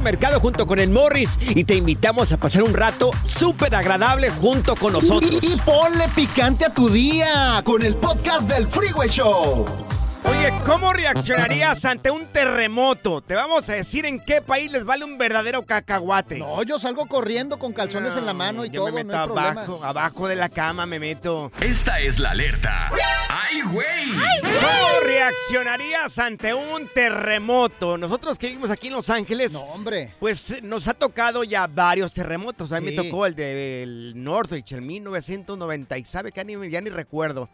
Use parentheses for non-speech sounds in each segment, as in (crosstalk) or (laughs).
Mercado junto con el Morris y te invitamos a pasar un rato súper agradable junto con nosotros. Y, ponle picante a tu día con el podcast del Freeway Show. Oye, ¿cómo reaccionarías ante un terremoto? Te vamos a decir en qué país les vale un verdadero cacahuate. No, yo salgo corriendo con calzones en la mano y yo todo. me meto no hay problema. abajo, abajo de la cama me meto. Esta es la alerta. ¡Ay, güey! ¿Cómo reaccionarías ante un terremoto? Nosotros que vivimos aquí en Los Ángeles, No, hombre. pues nos ha tocado ya varios terremotos. A mí Sí. me tocó el de Northwich, el 1990, y sabe que ni, ya ni recuerdo.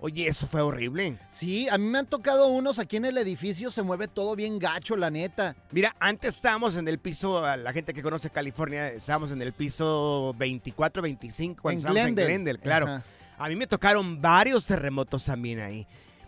Oye, eso fue horrible. Sí, a mí me han tocado unos aquí en el edificio, se mueve todo bien gacho, la neta. Mira, antes estábamos en el piso, la gente que conoce California, estábamos en el piso 24, 25, cuando En estábamos Glendale. en Glendale, claro. Ajá. A mí me tocaron varios terremotos también ahí.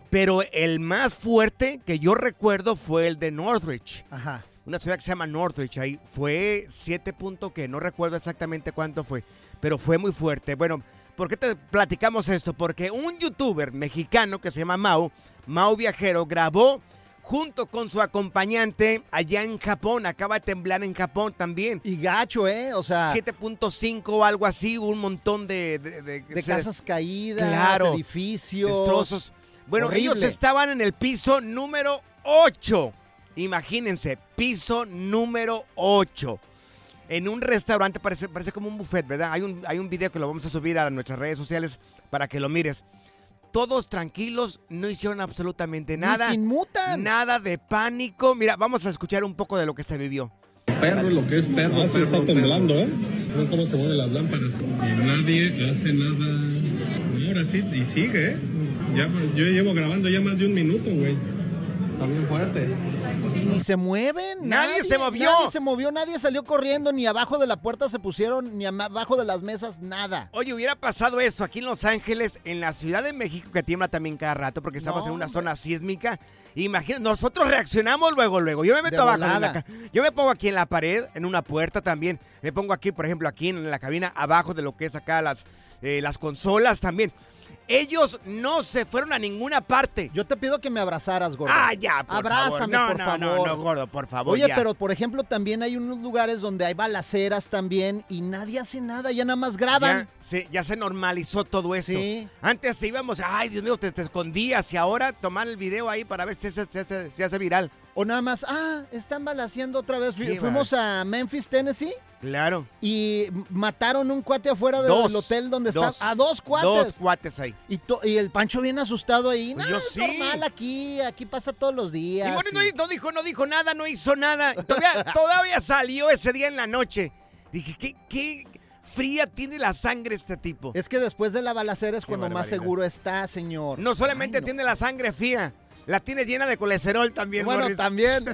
Pero el más fuerte que yo recuerdo fue el de Northridge. Ajá. Una ciudad que se llama Northridge. Ahí fue 7 puntos que no recuerdo exactamente cuánto fue. Pero fue muy fuerte. Bueno, ¿por qué te platicamos esto? Porque un youtuber mexicano que se llama Mau, Mau Viajero, grabó junto con su acompañante allá en Japón. Acaba de temblar en Japón también. Y gacho, ¿eh? O sea, 7.5 o algo así, un montón de... De, de- de se- casas caídas, Claro. edificios. destrozos. Bueno, Horrible. ellos estaban en el piso número 8. Imagínense, piso número 8. En un restaurante, parece, parece como un buffet, ¿verdad? Hay un, hay un video que lo vamos a subir a nuestras redes sociales para que lo mires. Todos tranquilos, no hicieron absolutamente Ni nada. se inmutan. Nada de pánico. Mira, vamos a escuchar un poco de lo que se vivió. perro, lo que es perro. Ah, sí, está temblando, ¿eh? Ven cómo se mueven las lámparas. Y nadie hace nada. Ahora sí, y sigue, ¿eh? Ya, yo llevo grabando ya más de un minuto, güey. Está bien fuerte. Ni se mueven. Nadie se movió. Nadie se movió, nadie salió corriendo, ni abajo de la puerta se pusieron, ni abajo de las mesas, nada. Oye, hubiera pasado eso aquí en Los Ángeles, en la Ciudad de México, que tiembla también cada rato, porque estamos No, en una hombre. zona sísmica. Imagínate, nosotros reaccionamos luego, luego. Yo me meto De abajo. en la yo me pongo aquí en la pared, en una puerta también. Me pongo aquí, por ejemplo, aquí en la cabina, abajo de lo que es acá las, eh, las consolas también. Ellos no se fueron a ninguna parte. Yo te pido que me abrazaras, gordo. Ah, ya, por Abrázame, favor. por no, favor. No, no, no, gordo, por favor. Oye, ya. pero por ejemplo, también hay unos lugares donde hay balaceras también y nadie hace nada, ya nada más graban. Ya, sí, ya se normalizó todo esto. Sí. Antes íbamos, ay, Dios mío, te, te escondías y ahora tomar el video ahí para ver si se, se- se- se hace viral. O nada más, ah, están balaceando otra vez. Fuimos a Memphis, Tennessee, Claro. Y mataron un cuate afuera del Dos. hotel donde Dos. está. A dos cuates. Dos cuates ahí. Y, to- y el Pancho bien asustado ahí. No, Pues yo es sí. normal aquí, aquí pasa todos los días. Y bueno, y- no, no dijo, no dijo nada, no hizo nada. Todavía, (laughs) todavía salió ese día en la noche. Dije, ¿qué, qué fría tiene la sangre este tipo? Es que después de la balacera es Qué cuando más seguro está, señor. No solamente Ay, no. tiene la sangre fría, la tiene llena de colesterol también. Bueno, Morris. también. (laughs)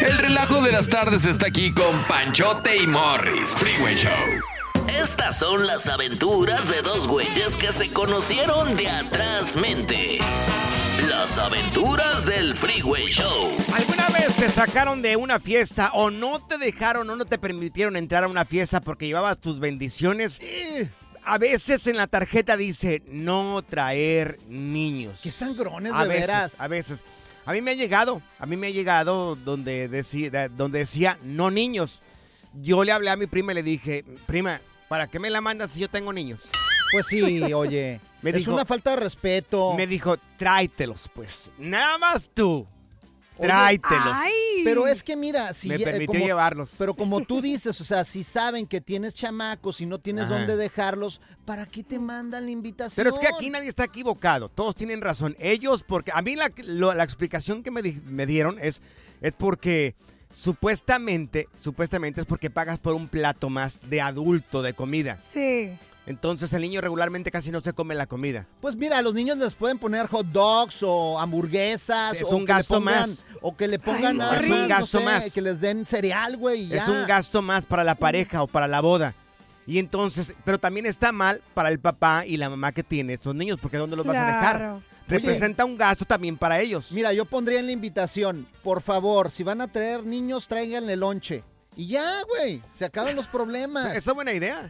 El relajo de las tardes está aquí con Panchote y Morris. Freeway Show. Estas son las aventuras de dos güeyes que se conocieron de atrás mente. Las aventuras del Freeway Show. ¿Alguna vez te sacaron de una fiesta o no te dejaron o no te permitieron entrar a una fiesta porque llevabas tus bendiciones? A veces en la tarjeta dice no traer niños. Qué sangrones, a de veces, veras. A veces. A mí me ha llegado, a mí me ha llegado donde decía, donde decía no niños. Yo le hablé a mi prima y le dije, prima, ¿para qué me la mandas si yo tengo niños? Pues sí, (laughs) oye. Me es dijo- una falta de respeto. Me dijo, tráetelos pues. Nada más tú. Oye, Tráetelos. Pero es que mira, si Me ya- permitió como- llevarlos. Pero como tú dices, o sea, si saben que tienes chamacos y no tienes Ajá. dónde dejarlos, ¿para qué te mandan la invitación? Pero es que aquí nadie está equivocado, todos tienen razón. Ellos, porque a mí la, lo- la explicación que me, di- me dieron es, es porque supuestamente, supuestamente es porque pagas por un plato más de adulto de comida. Sí. Entonces el niño regularmente casi no se come la comida. Pues mira, a los niños les pueden poner hot dogs o hamburguesas. Es o un que le gasto pongan- más. O que le pongan nada es un no gasto sé, más. Que les den cereal, güey. Es un gasto más para la pareja o para la boda. Y entonces, pero también está mal para el papá y la mamá que tiene estos niños, porque ¿dónde los vas a dejar? Representa un gasto también para ellos. Mira, yo pondría en la invitación, por favor, si van a traer niños, tráiganle lonche. Y ya, güey, se acaban los problemas. (laughs) Esa es buena idea.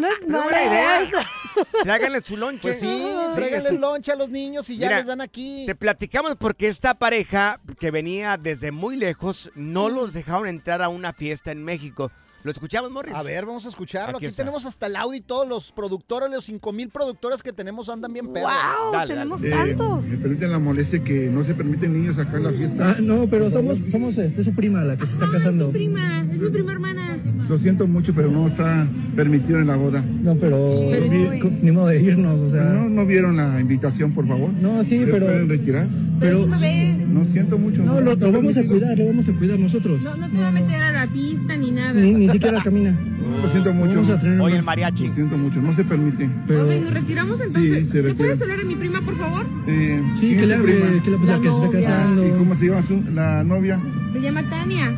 No es buena mala idea. eso. (laughs) Tráiganle su lonche. Pues sí, tráiganle Fíjese. lonche a los niños y ya Mira, les dan aquí. Te platicamos porque esta pareja que venía desde muy lejos no los dejaron entrar a una fiesta en México. ¿Lo escuchamos, Morris? A ver, vamos a escucharlo. Aquí tenemos hasta el audio y todos los productores, los 5 mil productores que tenemos andan bien perros. ¡Wow! Dale, tenemos Eh, tantos. me permiten la molestia que no se permiten niños acá en la fiesta. Ah, no, pero somos, somos este, su prima la que se está casando. prima, es mi prima hermana. Lo siento mucho, pero no está permitido en la boda. No, pero vi- co- ni modo de irnos, o sea. ¿No, no vieron la invitación, por favor? No, sí, ¿Se pero- pueden retirar? Pero No siento mucho. no, lo, lo vamos a cuidar, lo vamos a cuidar nosotros. No, no te va a meter a la pista ni nada. Ni, ni siquiera camina. Lo siento mucho. Vamos a tener Oye, el mariachi. Lo siento mucho, no se permite. Pero Ok, nos retiramos entonces. Sí, se ¿Le retira. puedes hablar a mi prima, por favor? Eh, sí, ¿quién que le hable, que la, la que se está casando. ¿Y cómo se llama su- la novia? Se llama Tania.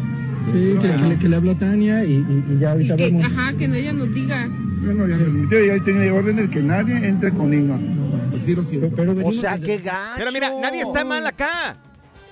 Sí, que, que le, que le habla a Tania y, y- y ya Y ahorita que, vemos. ajá, que no ella nos diga. Bueno, ya permitió, ya tiene órdenes que nadie entre con niños. Pues sí, lo Pero, siento. pero O venimos sea, qué gacho. Pero mira, nadie está mal acá.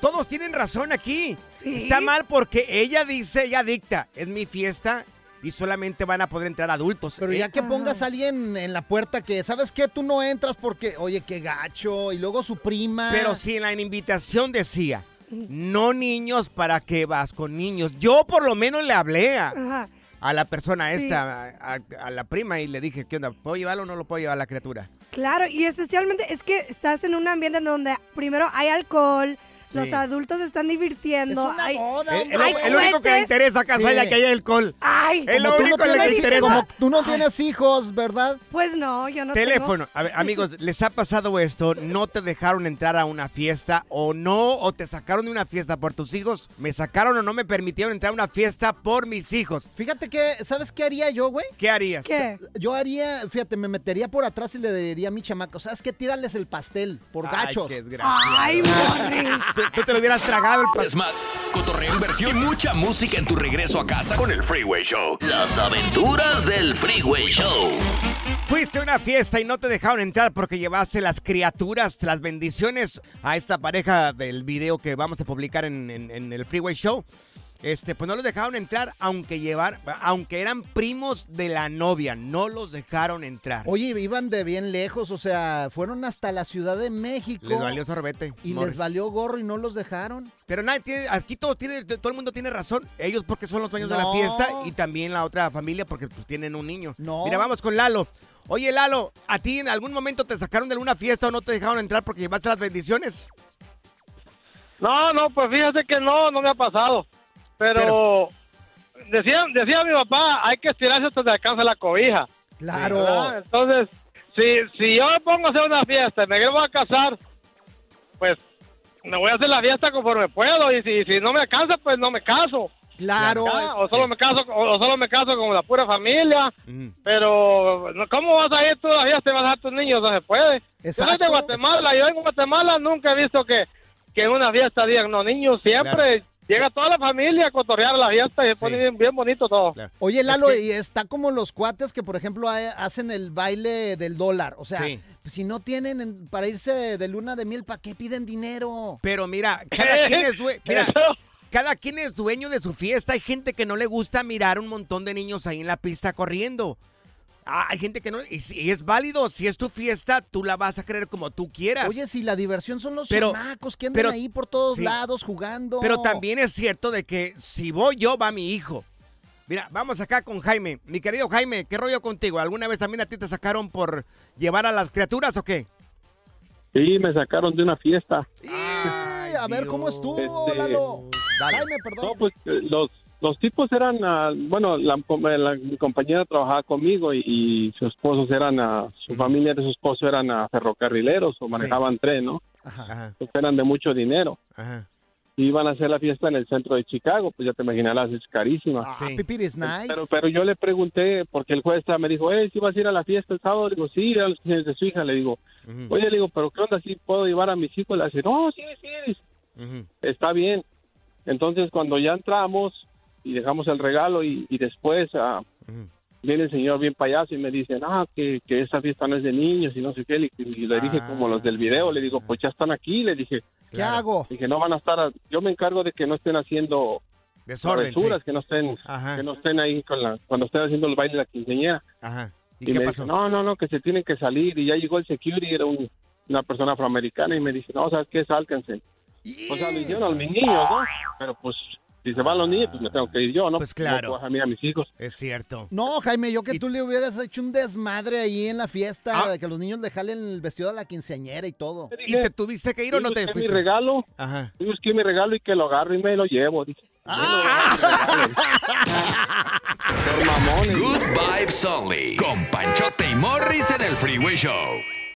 Todos tienen razón aquí. Sí. Está mal porque ella dice, ella dicta, es mi fiesta y solamente van a poder entrar adultos. Pero Eh, ya que pongas a alguien en la puerta que, ¿sabes qué? Tú no entras porque, oye, qué gacho. Y luego su prima. Pero si en la invitación decía, no niños, ¿para qué vas con niños? Yo por lo menos le hablé a, a la persona Sí. esta, a, a- a la prima, y le dije, ¿qué onda? ¿Puedo llevarlo o no lo puedo llevar a la criatura? Claro, y especialmente es que estás en un ambiente en donde primero hay alcohol, los adultos se están divirtiendo. Es una hay- boda, El, el- Hay el único que le interesa acá Sí. es que hay alcohol. Ay, tú único no que le interesa. Como tú no tienes hijos, ¿verdad? pues no, yo no tengo- Teléfono. A ver, amigos, ¿les ha pasado esto? ¿No te dejaron entrar a una fiesta o no? ¿O te sacaron de una fiesta por tus hijos? ¿Me sacaron o no me permitieron entrar a una fiesta por mis hijos? Fíjate que, ¿sabes qué haría yo, güey? ¿Qué harías? ¿Qué? Yo haría, fíjate, me metería por atrás y le diría a mi chamaco, ¿sabes qué? Tírales el pastel por Ay, gachos. qué. Ay, Morris. Tú, te lo hubieras tragado el más, cotorreo, inversión y mucha música en tu regreso a casa con el Freeway Show. Las aventuras del Freeway Show. Fuiste a una fiesta y no te dejaron entrar porque llevaste las criaturas, las bendiciones a esta pareja del video que vamos a publicar en, en- en el Freeway Show. Este, pues no los dejaron entrar, aunque llevar, aunque eran primos de la novia, no los dejaron entrar. Oye, iban de bien lejos, o sea, fueron hasta la Ciudad de México. Les valió sorbete. Y Morris. les valió gorro y no los dejaron. Pero nadie tiene, aquí todo tiene, todo el mundo tiene razón. Ellos porque son los dueños de la fiesta y también la otra familia porque pues, tienen un niño. No. Mira, vamos con Lalo. Oye, Lalo, ¿a ti en algún momento te sacaron de alguna fiesta o no te dejaron entrar porque llevaste las bendiciones? No, no, pues fíjate que no, no me ha pasado. Pero, decía, decía mi papá, hay que estirarse hasta que alcance la cobija. Claro. ¿verdad? Entonces, si, si yo me pongo a hacer una fiesta y me voy a casar, pues me voy a hacer la fiesta conforme puedo y si, si no me alcanza, pues no me caso. Claro. O solo me caso o, o solo me caso con la pura familia pero no, cómo vas a ir tú a la fiesta y vas a dejar a tus niños no se puede yo soy de Exacto. Guatemala yo en Guatemala nunca he visto que, que en una fiesta digan no niños siempre llega toda la familia a cotorrear a la fiesta y se pone bien, bien bonito todo Oye, Lalo, y está como los cuates que, por ejemplo, ha- hacen el baile del dólar. O sea, Sí. si no tienen en- para irse de luna de miel, ¿para qué piden dinero? Pero mira, cada (laughs) quien es due- mira, cada quien es dueño de su fiesta. Hay gente que no le gusta mirar un montón de niños ahí en la pista corriendo. Ah, hay gente que no, y, si- es válido, si es tu fiesta, tú la vas a creer como tú quieras. Oye, si la diversión son los Pero- chamacos que andan pero- ahí por todos sí. lados jugando. Pero también es cierto de que si voy yo, va mi hijo. Mira, vamos acá con Jaime. Mi querido Jaime, ¿qué rollo contigo? ¿Alguna vez también a ti te sacaron por llevar a las criaturas o qué? Sí, me sacaron de una fiesta. Ay, a ver, ¿cómo estuvo, Este, Lalo? Jaime, perdón. No, pues eh, los, los tipos eran, ah, bueno, la, la- mi compañera trabajaba conmigo y, y sus esposos eran, ah, su familia de su esposo eran ah, ferrocarrileros o manejaban tren, ¿no? Ajá. Pues eran de mucho dinero. Ajá. Y iban a hacer la fiesta en el centro de Chicago, pues ya te imaginarás, es carísima. Ah, is nice. Pero, pero yo le pregunté, porque el juez me dijo, eh, si vas a ir a la fiesta el sábado, le digo, sí, a los 15 de su hija, le digo, oye, le digo, pero ¿qué onda, si puedo llevar a mis hijos? Le dice, no, sí, sí, dice, está bien. Entonces, cuando ya entramos y dejamos el regalo y, y después ah, viene el señor bien payaso y me dice, ah, que, que esa fiesta no es de niños y no sé qué, y, y le dije como los del video, le digo, pues ya están aquí, le dije, ¿Qué hago? Dije, no van a estar, a- yo me encargo de que no estén haciendo Desorden, sí. que no estén, Ajá. que no estén ahí con la, cuando estén haciendo el baile de la quinceañera. Ajá. Y, ¿Y qué me pasó? dice, no, no, no, que se tienen que salir. Y ya llegó el security, era un- una persona afroamericana, y me dice, no, ¿sabes qué? Sálcanse. O sea, lo hicieron a mis niños, ¿no? Pero pues, si se van los niños, pues me tengo que ir yo, ¿no? Pues claro. No puedo dejar a mí a mis hijos. Es cierto. No, Jaime, yo que tú le hubieras hecho un desmadre ahí en la fiesta, Ah. de que los niños le jalen el vestido a la quinceañera y todo. ¿Y te tuviste que ir o no te Busqué mi fuiste? regalo, Ajá. yo busqué mi regalo y que lo agarro y me lo llevo. Dije, (laughs) Good Vibes Only. Con Panchote y Morris en el Freeway Show.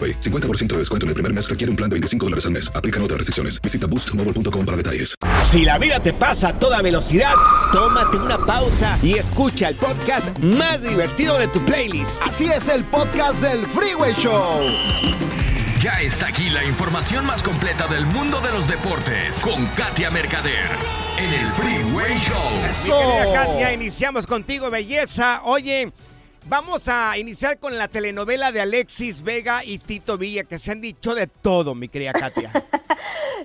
AroPay. 50% de descuento en el primer mes requiere un plan de 25 dólares al mes. Aplican otras restricciones. Visita boostmobile.com para detalles. Si la vida te pasa a toda velocidad, tómate una pausa y escucha el podcast más divertido de tu playlist. Así es el podcast del Freeway Show. Ya está aquí la información más completa del mundo de los deportes con Katia Mercader en el Freeway Show. Mi querida Katia, iniciamos contigo, belleza. Oye, vamos a iniciar con la telenovela de Alexis Vega y Tito Villa, que se han dicho de todo, mi querida Katia. (laughs)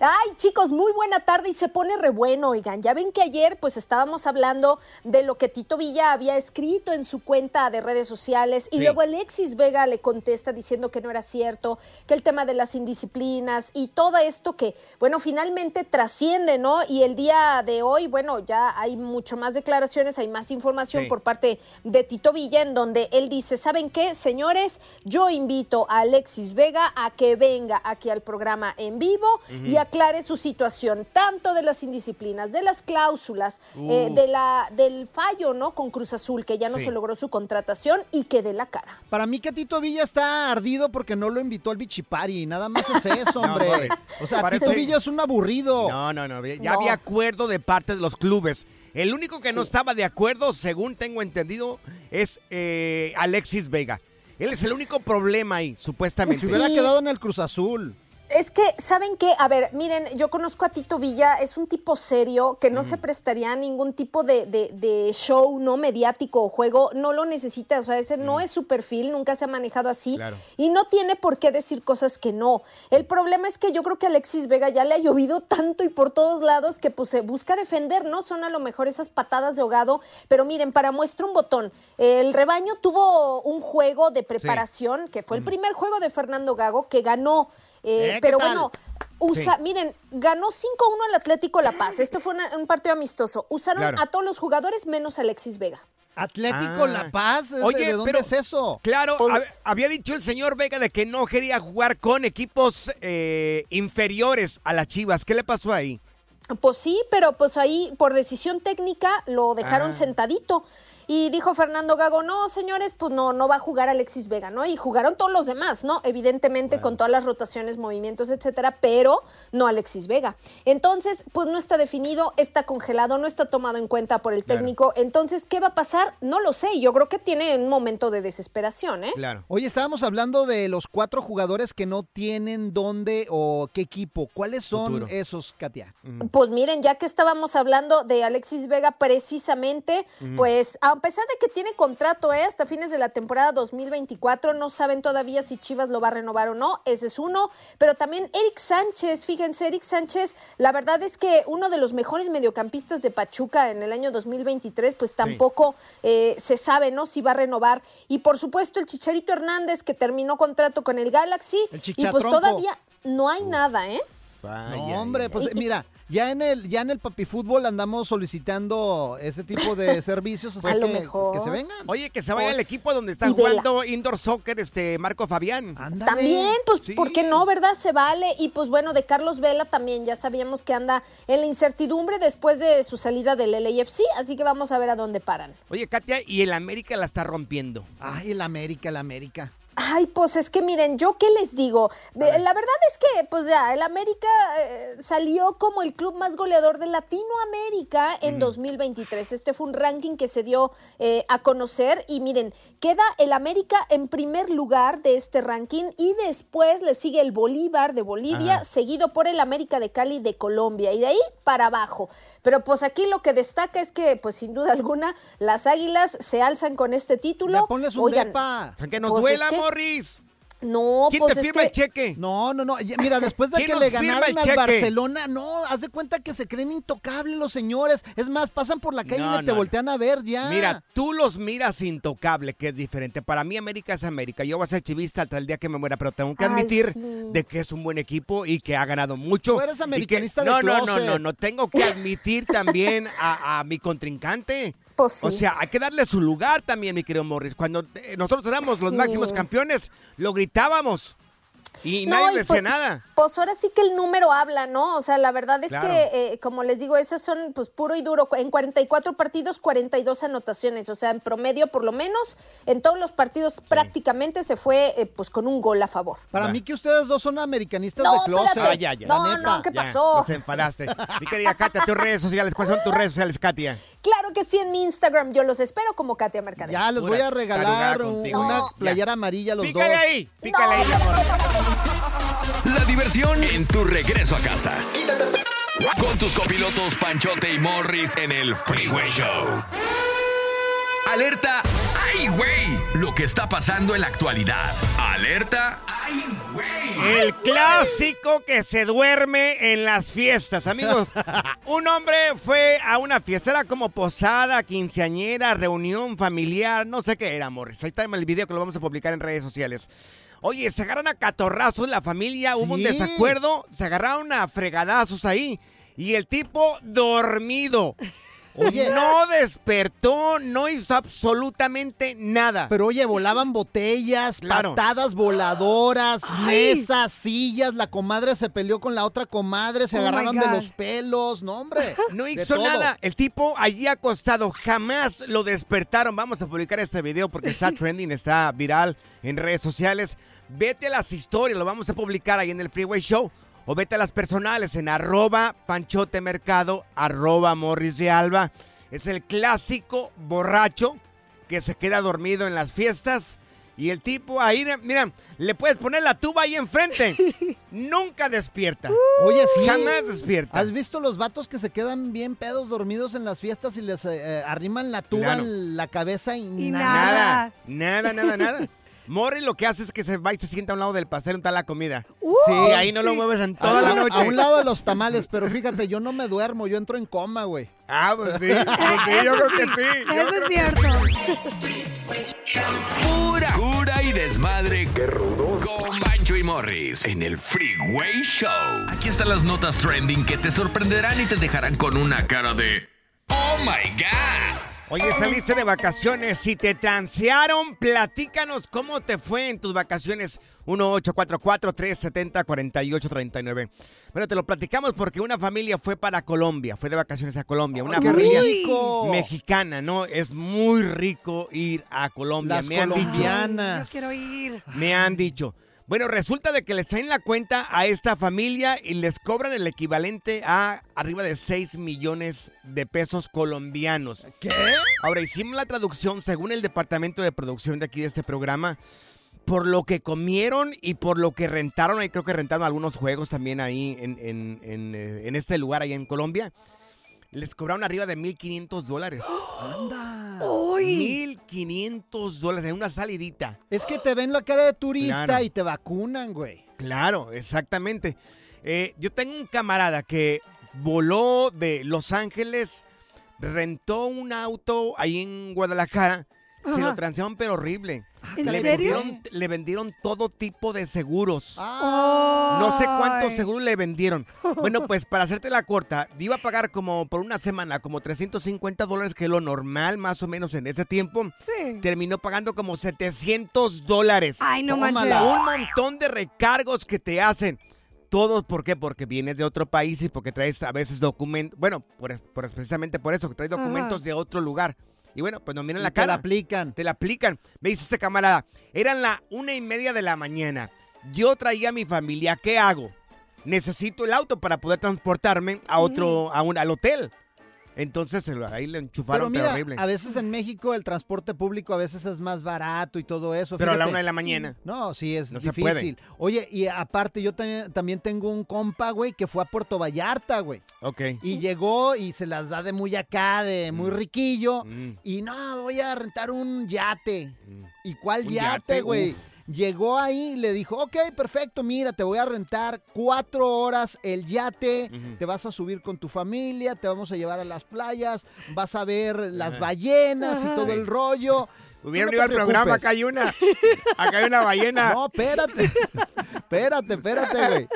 Ay, chicos, muy buena tarde y se pone re bueno, oigan. Ya ven que ayer pues estábamos hablando de lo que Tito Villa había escrito en su cuenta de redes sociales y Sí. luego Alexis Vega le contesta diciendo que no era cierto, que el tema de las indisciplinas y todo esto que, bueno, finalmente trasciende, ¿no? Y el día de hoy, bueno, ya hay mucho más declaraciones, hay más información Sí. por parte de Tito Villa en donde donde él dice, ¿saben qué, señores? Yo invito a Alexis Vega a que venga aquí al programa en vivo y aclare su situación, tanto de las indisciplinas, de las cláusulas, eh, de la, del fallo, ¿no? Con Cruz Azul, que ya no Sí. se logró su contratación y que dé la cara. Para mí que Tito Villa está ardido porque no lo invitó al bichipari. Nada más es (laughs) eso, No, hombre. O sea, parece- Tito Villa es un aburrido. No, no, no. Ya No. había acuerdo de parte de los clubes. El único que no estaba de acuerdo, según tengo entendido, es eh, Alexis Vega. Él es el único problema ahí, supuestamente. Se hubiera Sí. quedado en el Cruz Azul. Es que, ¿saben qué? A ver, miren, yo conozco a Tito Villa, es un tipo serio que no se prestaría a ningún tipo de, de- de show no mediático o juego, no lo necesita, o sea, ese no es su perfil, nunca se ha manejado así Claro. y no tiene por qué decir cosas que no. El problema es que yo creo que a Alexis Vega ya le ha llovido tanto y por todos lados que pues se busca defender, ¿no? Son a lo mejor esas patadas de ahogado, pero miren, para muestra un botón, el rebaño tuvo un juego de preparación, que fue el primer juego de Fernando Gago, que ganó. Eh, ¿Eh? ¿Qué pero tal? bueno, usa, Sí. miren, ganó 5-1 al Atlético La Paz. Esto fue una- un partido amistoso. Usaron Claro. a todos los jugadores menos a Alexis Vega. Atlético Ah. La Paz. ¿de- Oye, ¿de dónde pero- es eso? Claro, Pues hab- había dicho el señor Vega de que no quería jugar con equipos eh, inferiores a las Chivas. ¿Qué le pasó ahí? Pues sí, pero pues ahí por decisión técnica lo dejaron Ah. sentadito. Y dijo Fernando Gago, no, señores, pues no, no va a jugar Alexis Vega, ¿no? Y jugaron todos los demás, ¿no? Evidentemente con todas las rotaciones, movimientos, etcétera, pero no Alexis Vega. Entonces, pues no está definido, está congelado, no está tomado en cuenta por el Claro. técnico. Entonces, ¿qué va a pasar? No lo sé. Yo creo que tiene un momento de desesperación, ¿eh? Claro. Oye, estábamos hablando de los cuatro jugadores que no tienen dónde o qué equipo. ¿Cuáles son Futuro. esos, Katia? Pues miren, ya que estábamos hablando de Alexis Vega precisamente, Ujú. pues a pesar de que tiene contrato ¿eh? hasta fines de la temporada 2024, no saben todavía si Chivas lo va a renovar o no, ese es uno, pero también Eric Sánchez, fíjense, Eric Sánchez, la verdad es que uno de los mejores mediocampistas de Pachuca en el año 2023, pues tampoco eh, se sabe, ¿no? Si va a renovar. Y por supuesto el Chicharito Hernández que terminó contrato con el Galaxy El y pues todavía no hay nada, ¿eh? No, hombre, pues mira, ya en el ya en el papi fútbol andamos solicitando ese tipo de (laughs) servicios, así A lo que, mejor. que se vengan. Oye, que se vaya al equipo donde está jugando indoor soccer este Marco Fabián. También, pues, ¿por qué no, verdad? Se vale. Y pues bueno, de Carlos Vela también, ya sabíamos que anda en la incertidumbre después de su salida del LAFC, así que vamos a ver a dónde paran. Oye, Katia, y el América la está rompiendo. Ay, el América, el América. Ay, pues es que miren, yo qué les digo. La verdad es que, pues ya, el América eh, salió como el club más goleador de Latinoamérica en 2023. Este fue un ranking que se dio eh, a conocer y miren, queda el América en primer lugar de este ranking y después le sigue el Bolívar de Bolivia, Ajá. seguido por el América de Cali de Colombia y de ahí para abajo. Pero pues aquí lo que destaca es que, pues sin duda alguna, las Águilas se alzan con este título. Ponles un Oigan, depa. Que nos pues, duela, es que- Morris. No, ¿Quién pues te es firma que- el cheque? No, no, no. Mira, después de ¿Quién que le ganaron al? Barcelona, no, haz de cuenta que se creen intocables los señores. Es más, pasan por la calle No, y te no, voltean a ver ya. Mira, tú los miras intocable, que es diferente. Para mí América es América. Yo voy a ser chivista hasta el día que me muera, pero tengo que Ay, admitir sí. de que es un buen equipo y que ha ganado mucho. Tú eres Y que- americanista de no, no, no, no, no. Tengo que admitir también a, a mi contrincante. Pues sí. O sea, hay que darle su lugar también, mi querido Morris. Cuando eh, nosotros éramos los máximos campeones, lo gritábamos. Y No, nadie y decía pues- nada. Pues ahora sí que el número habla, ¿no? O sea, la verdad es Claro. que, eh, como les digo, esas son pues puro y duro. En 44 partidos, 42 anotaciones. O sea, en promedio, por lo menos, en todos los partidos prácticamente se fue eh, pues con un gol a favor. Para mí que ustedes dos son americanistas No, de closet. Ah, ya, ya. No, La no, neta. ¿qué Ya, pasó? Nos enfadaste. Mi querida Katia, tus redes sociales. ¿Cuáles son tus redes sociales, Katia? Claro que sí, en mi Instagram yo los espero como Katia Mercader. Ya les voy a regalar una No. playera amarilla a los Pícale dos. ahí, pícale ahí, mi amor. La diversión en tu regreso a casa. Con tus copilotos Panchote y Morris en el Freeway Show. Alerta. ¡Ay, güey! Lo que está pasando en la actualidad. Alerta. ¡Ay, güey! El clásico que se duerme en las fiestas, amigos. (laughs) Un hombre fue a una fiesta, era como posada, quinceañera, reunión familiar, no sé qué era, Morris. Ahí está el video que lo vamos a publicar en redes sociales. Oye, se agarran a catorrazos la familia, hubo un desacuerdo, se agarraron a fregadazos ahí. Y el tipo dormido. (laughs) Oye. No despertó, no hizo absolutamente nada. Pero oye, volaban botellas, Claro. patadas voladoras, (gasps) Ay. mesas, sillas. La comadre se peleó con la otra comadre, se Oh agarraron de los pelos. No, hombre. (laughs) No hizo nada. El tipo allí acostado, jamás lo despertaron. Vamos a publicar este video porque está (laughs) trending, está viral en redes sociales. Vete a las historias, lo vamos a publicar ahí en el Freeway Show. O vete a las personales en arroba panchote mercado, arroba morris de alba. Es el clásico borracho que se queda dormido en las fiestas. Y el tipo ahí, mira, le puedes poner la tuba ahí enfrente. (laughs) Nunca despierta. Oye, sí. Jamás despierta. ¿Has visto los vatos que se quedan bien pedos dormidos en las fiestas y les eh, arriman la tuba Claro. en la cabeza y, Nada, nada, nada, nada. Morris lo que hace es que se va y se sienta a un lado del pastel donde está la comida. sí, ahí no lo mueves en toda a, la noche. A un lado de los tamales, pero fíjate, yo no me duermo, yo entro en coma, güey. Ah, pues sí, pues sí, yo (laughs) creo que sí. yo Eso es cierto. Pura cura y desmadre. Qué rudos. Con Bancho y Morris en el Freeway Show. Aquí están las notas trending que te sorprenderán y te dejarán con una cara de Oh my God. Oye, saliste de vacaciones. Si te transearon, platícanos cómo te fue en tus vacaciones. 1-844-370-4839. Bueno, te lo platicamos porque una familia fue para Colombia, fue de vacaciones a Colombia. Una ¡Qué familia rico! mexicana, ¿no? Es muy rico ir a Colombia. Las me han dicho. colombianas. Yo quiero ir. Me han dicho. Bueno, resulta de que les traen la cuenta a esta familia y les cobran el equivalente a arriba de 6 millones de pesos colombianos. ¿Qué? Ahora, hicimos la traducción según el departamento de producción de aquí de este programa. Por lo que comieron y por lo que rentaron, ahí creo que rentaron algunos juegos también ahí en, en- en, eh, en este lugar, ahí en Colombia. Les cobraron arriba de 1.500 dólares. ¡Anda! 1.500 dólares en una salidita. Es que te ven la cara de turista Claro. y te vacunan, güey. Claro, exactamente. Eh, yo tengo un camarada que voló de Los Ángeles, rentó un auto ahí en Guadalajara, se lo transearon pero horrible. ¿En le serio? Vendieron, le vendieron todo tipo de seguros. Ah. No sé cuántos seguros le vendieron. (laughs) Bueno, pues para hacerte la corta, iba a pagar como por una semana, como 350 dólares, que es lo normal más o menos en ese tiempo. Sí. Terminó pagando como 700 dólares. Ay, no Tómala. manches. Un montón de recargos que te hacen. Todos, ¿por qué? Porque vienes de otro país y porque traes a veces documentos. Bueno, por, por- precisamente por eso, que traes Ajá. documentos de otro lugar. Y bueno, pues nos miran Y la te cara. la aplican. Te la aplican. Me dice este camarada, eran la una y media de la mañana. Yo traía a mi familia, ¿qué hago? Necesito el auto para poder transportarme a otro, a un, al hotel. Entonces ahí le enchufaron, pero, mira, horrible. a veces en México el transporte público a veces es más barato y todo eso. Pero a la una de la mañana. No, sí, es No difícil. Oye, y aparte yo también, también tengo un compa, güey, que fue a Puerto Vallarta, güey. Ok. Y llegó y se las da de muy acá, de muy riquillo. Mm. Y no, voy a rentar un yate. ¿Y cuál yate, güey? Llegó ahí y le dijo, ok, perfecto, mira, te voy a rentar cuatro horas el yate, te vas a subir con tu familia, te vamos a llevar a las playas, vas a ver las ballenas y todo el rollo. Hubieran (laughs) Tú ido no al programa, acá hay una. Acá hay una ballena. No, espérate. (laughs) espérate, espérate, güey.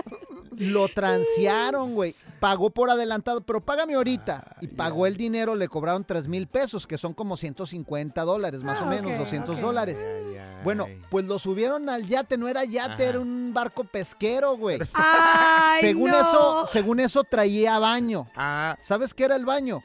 Lo transearon, güey. Pagó por adelantado, pero págame ahorita. Y pagó el dinero, le cobraron 3 mil pesos, que son como 150 dólares, más Ah, o menos, ok, 200 ok. dólares. Bueno, pues lo subieron al yate, no era yate, Ajá. era un barco pesquero, güey. (laughs) Ay, según no. eso, según eso traía baño. Ah, ¿Sabes qué era el baño?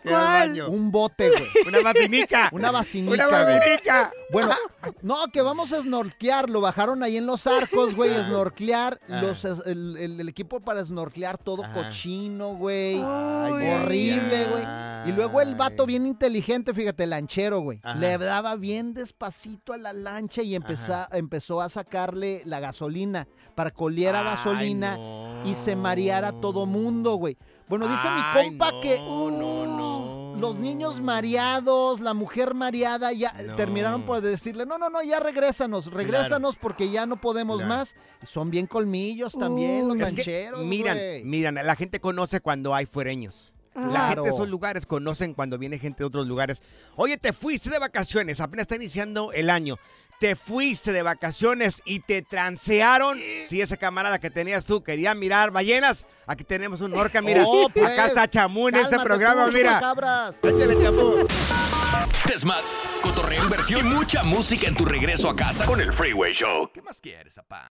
Un bote, güey. (laughs) Una vacinica. Una vacinica, Una vacinica. Bueno, no, que vamos a snorkear. Lo bajaron ahí en los arcos, güey, a snorkear. Ah. Los, el, el- el equipo para snorkear todo Ajá. cochino, güey. Ay, Horrible, güey. Y luego el vato bien inteligente, fíjate, lanchero, güey. Ajá. Le daba bien despacito a la lancha y empezó, empezó a sacarle la gasolina para que oliera Ay, gasolina no. y se mareara todo mundo, güey. Bueno, dice Ay, mi compa no, que no, no. los niños mareados, la mujer mareada, ya No. terminaron por decirle, no, no, no, ya regrésanos, regrésanos porque ya no podemos Claro. más. Son bien colmillos también los Es que miran, miran, la gente conoce cuando hay fuereños. La gente de esos lugares conocen cuando viene gente de otros lugares. Oye, te fuiste de vacaciones, apenas está iniciando el año. Te fuiste de vacaciones y te transearon. Si ese camarada que tenías tú quería mirar ballenas, aquí tenemos un orca, mira. Oh, pues, Acá está Chamú en este programa, tú, mira. Chamú. Desmat, cotorreo, inversión y mucha música en tu regreso a casa con el Freeway Show. ¿Qué más quieres, papá?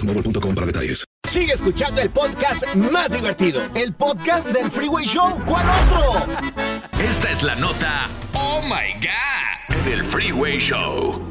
boostmobile.com para detalles. Sigue escuchando el podcast más divertido. El podcast del Freeway Show. ¿Cuál otro? Esta es la nota Oh My God del Freeway Show.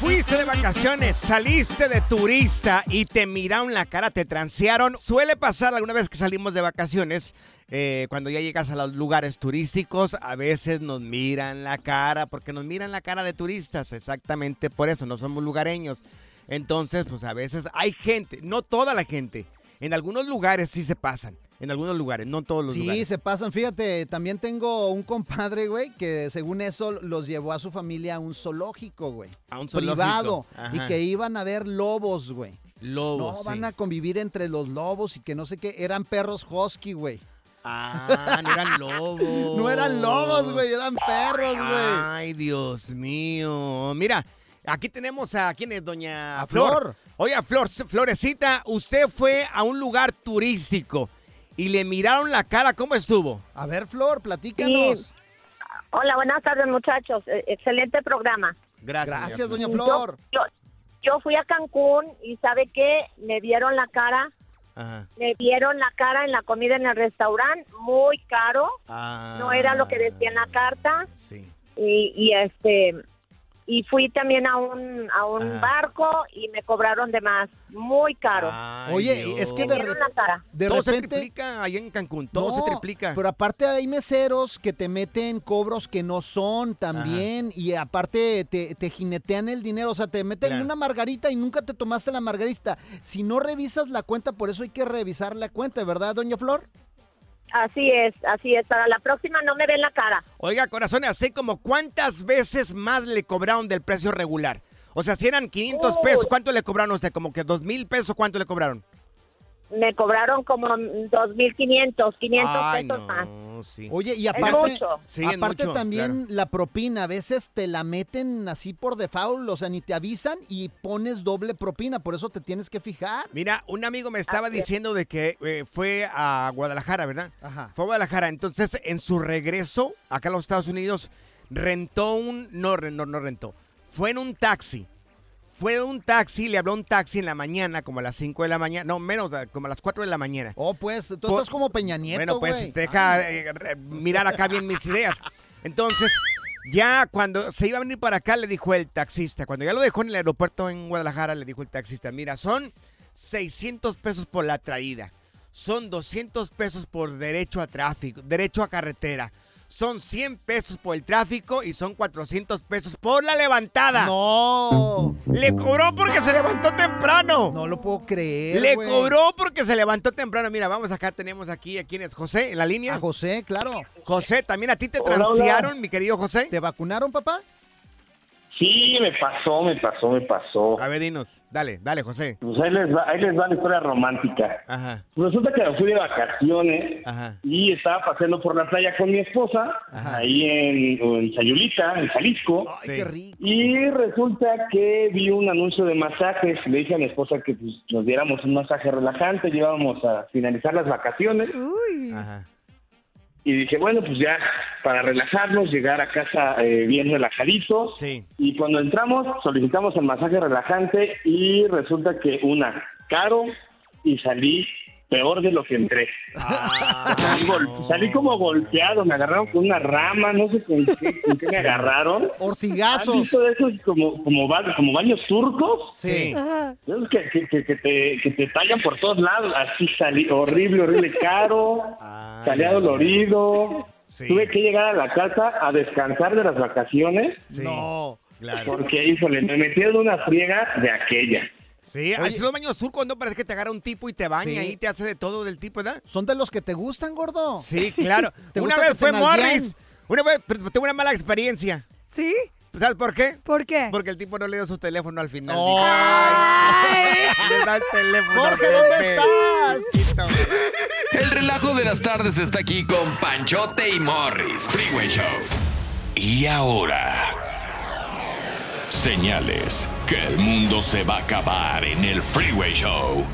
Fuiste de vacaciones, saliste de turista y te miraron la cara, te transearon. Suele pasar alguna vez que salimos de vacaciones, eh, cuando ya llegas a los lugares turísticos, a veces nos miran la cara, porque nos miran la cara de turistas, exactamente por eso, no somos lugareños. Entonces, pues a veces hay gente, no toda la gente, en algunos lugares sí se pasan, en algunos lugares, no en todos los Sí, lugares. se pasan. Fíjate, también tengo un compadre, güey, que según eso los llevó a su familia a un zoológico, güey. A un zoológico. Privado. Y que iban a ver lobos, güey. Lobos, No, sí. van a convivir entre los lobos y que no sé qué. Eran perros husky, güey. Ah, no eran lobos. (laughs) No eran lobos, güey, eran perros, güey. Ay, Dios mío. Mira, aquí tenemos a quién es doña A Flor. Flor. Oiga, Flor, Florecita, usted fue a un lugar turístico y le miraron la cara, ¿cómo estuvo? A ver, Flor, platícanos. Hola, buenas tardes muchachos. Eh, Excelente programa. Gracias. Gracias, doña Yo- Flor. Yo, yo fui a Cancún y ¿sabe qué? Me vieron la cara, Ajá. me vieron la cara en la comida en el restaurante, muy caro, Ah, no era lo que decía en la carta. Sí. Y, y este y fui también a un a un Ajá. barco y me cobraron de más, muy caro. Ay, Oye, Dios. es que de, re- la cara. de todo se repente... triplica ahí en Cancún, todo se triplica. Pero aparte hay meseros que te meten cobros que no son también y aparte te, te jinetean el dinero, o sea, te meten Claro. una margarita y nunca te tomaste la margarita. Si no revisas la cuenta, por eso hay que revisar la cuenta, ¿verdad, doña Flor? Así es, así es. Para la próxima no me ven la cara. Oiga, corazón, así como cuántas veces más le cobraron del precio regular. O sea, si eran 500 Uy. pesos, ¿cuánto le cobraron a usted? Como que 2 mil pesos, ¿cuánto le cobraron? Me cobraron como 2.500, 500 Ay, pesos no, más. sí. Oye, y aparte. Sí, aparte mucho, también la propina, a veces te la meten así por default, o sea, ni te avisan y pones doble propina, por eso te tienes que fijar. Mira, un amigo me estaba Así es. diciendo de que eh, fue a Guadalajara, ¿verdad? Ajá. Fue a Guadalajara. Entonces, en su regreso acá a los Estados Unidos, rentó un... No, no, no rentó. Fue en un taxi. Fue un taxi, le habló un taxi en la mañana, como a las 5 de la mañana. No, menos, como a las 4 de la mañana. Oh, pues, tú Por- estás como Peña Nieto, Bueno, pues deja eh, mirar acá bien mis ideas. Entonces, ya cuando se iba a venir para acá, le dijo el taxista, cuando ya lo dejó en el aeropuerto en Guadalajara, le dijo el taxista, mira, son 600 pesos por la traída, son 200 pesos por derecho a tráfico, derecho a carretera, son 100 pesos por el tráfico y son 400 pesos por la levantada. No. Le cobró porque se levantó temprano. No lo puedo creer, Le cobró porque se levantó temprano. Mira, vamos acá, tenemos aquí, ¿a quién es? José, en la línea. A José, claro. José, ¿también a ti te Hola, transearon, hola. mi querido José? ¿Te vacunaron, papá? Sí, me pasó, me pasó, me pasó. A ver, dinos. Dale, dale, José. Pues ahí les va, ahí les va la historia romántica. Ajá, Resulta que fui de vacaciones ajá. y estaba paseando por la playa con mi esposa, Ajá. ahí en, en Sayulita, en Jalisco. Ay, Sí. qué rico. Y resulta que vi un anuncio de masajes. Le dije a mi esposa que pues, nos diéramos un masaje relajante. Llevábamos a finalizar las vacaciones. Uy. Ajá. Y dije, bueno, pues ya para relajarnos, llegar a casa eh, bien relajaditos. Y cuando entramos, solicitamos el masaje relajante y resulta que una, caro y salí peor de lo que entré. salí, gol- salí como golpeado, me agarraron con una rama, no sé con qué, con qué me agarraron. Ortigazos. ¿Has visto de esos como, como, ba- como baños turcos? Sí. Esos que, que, que, que te, que te tallan por todos lados. Así salí, horrible, horrible, caro. salí adolorido. Tuve que llegar a la casa a descansar de las vacaciones. No, claro. Porque, híjole, me metieron una friega de aquella. Sí, así los baños turcos no parece que te agarra un tipo y te baña Sí. y te hace de todo del tipo, ¿verdad? Son de los que te gustan, gordo. Sí, claro. (laughs) ¿Te una vez fue? Morris. Una vez pero tuve una mala experiencia. ¿Sí? ¿Sabes por qué? ¿Por qué? Porque el tipo no le dio su teléfono al final. Oh. Le da el teléfono. Jorge, ¿dónde estás? El relajo de las tardes está aquí con Panchote y Morris. Freeway Show. Y ahora. Señales que el mundo se va a acabar en el Freeway Show.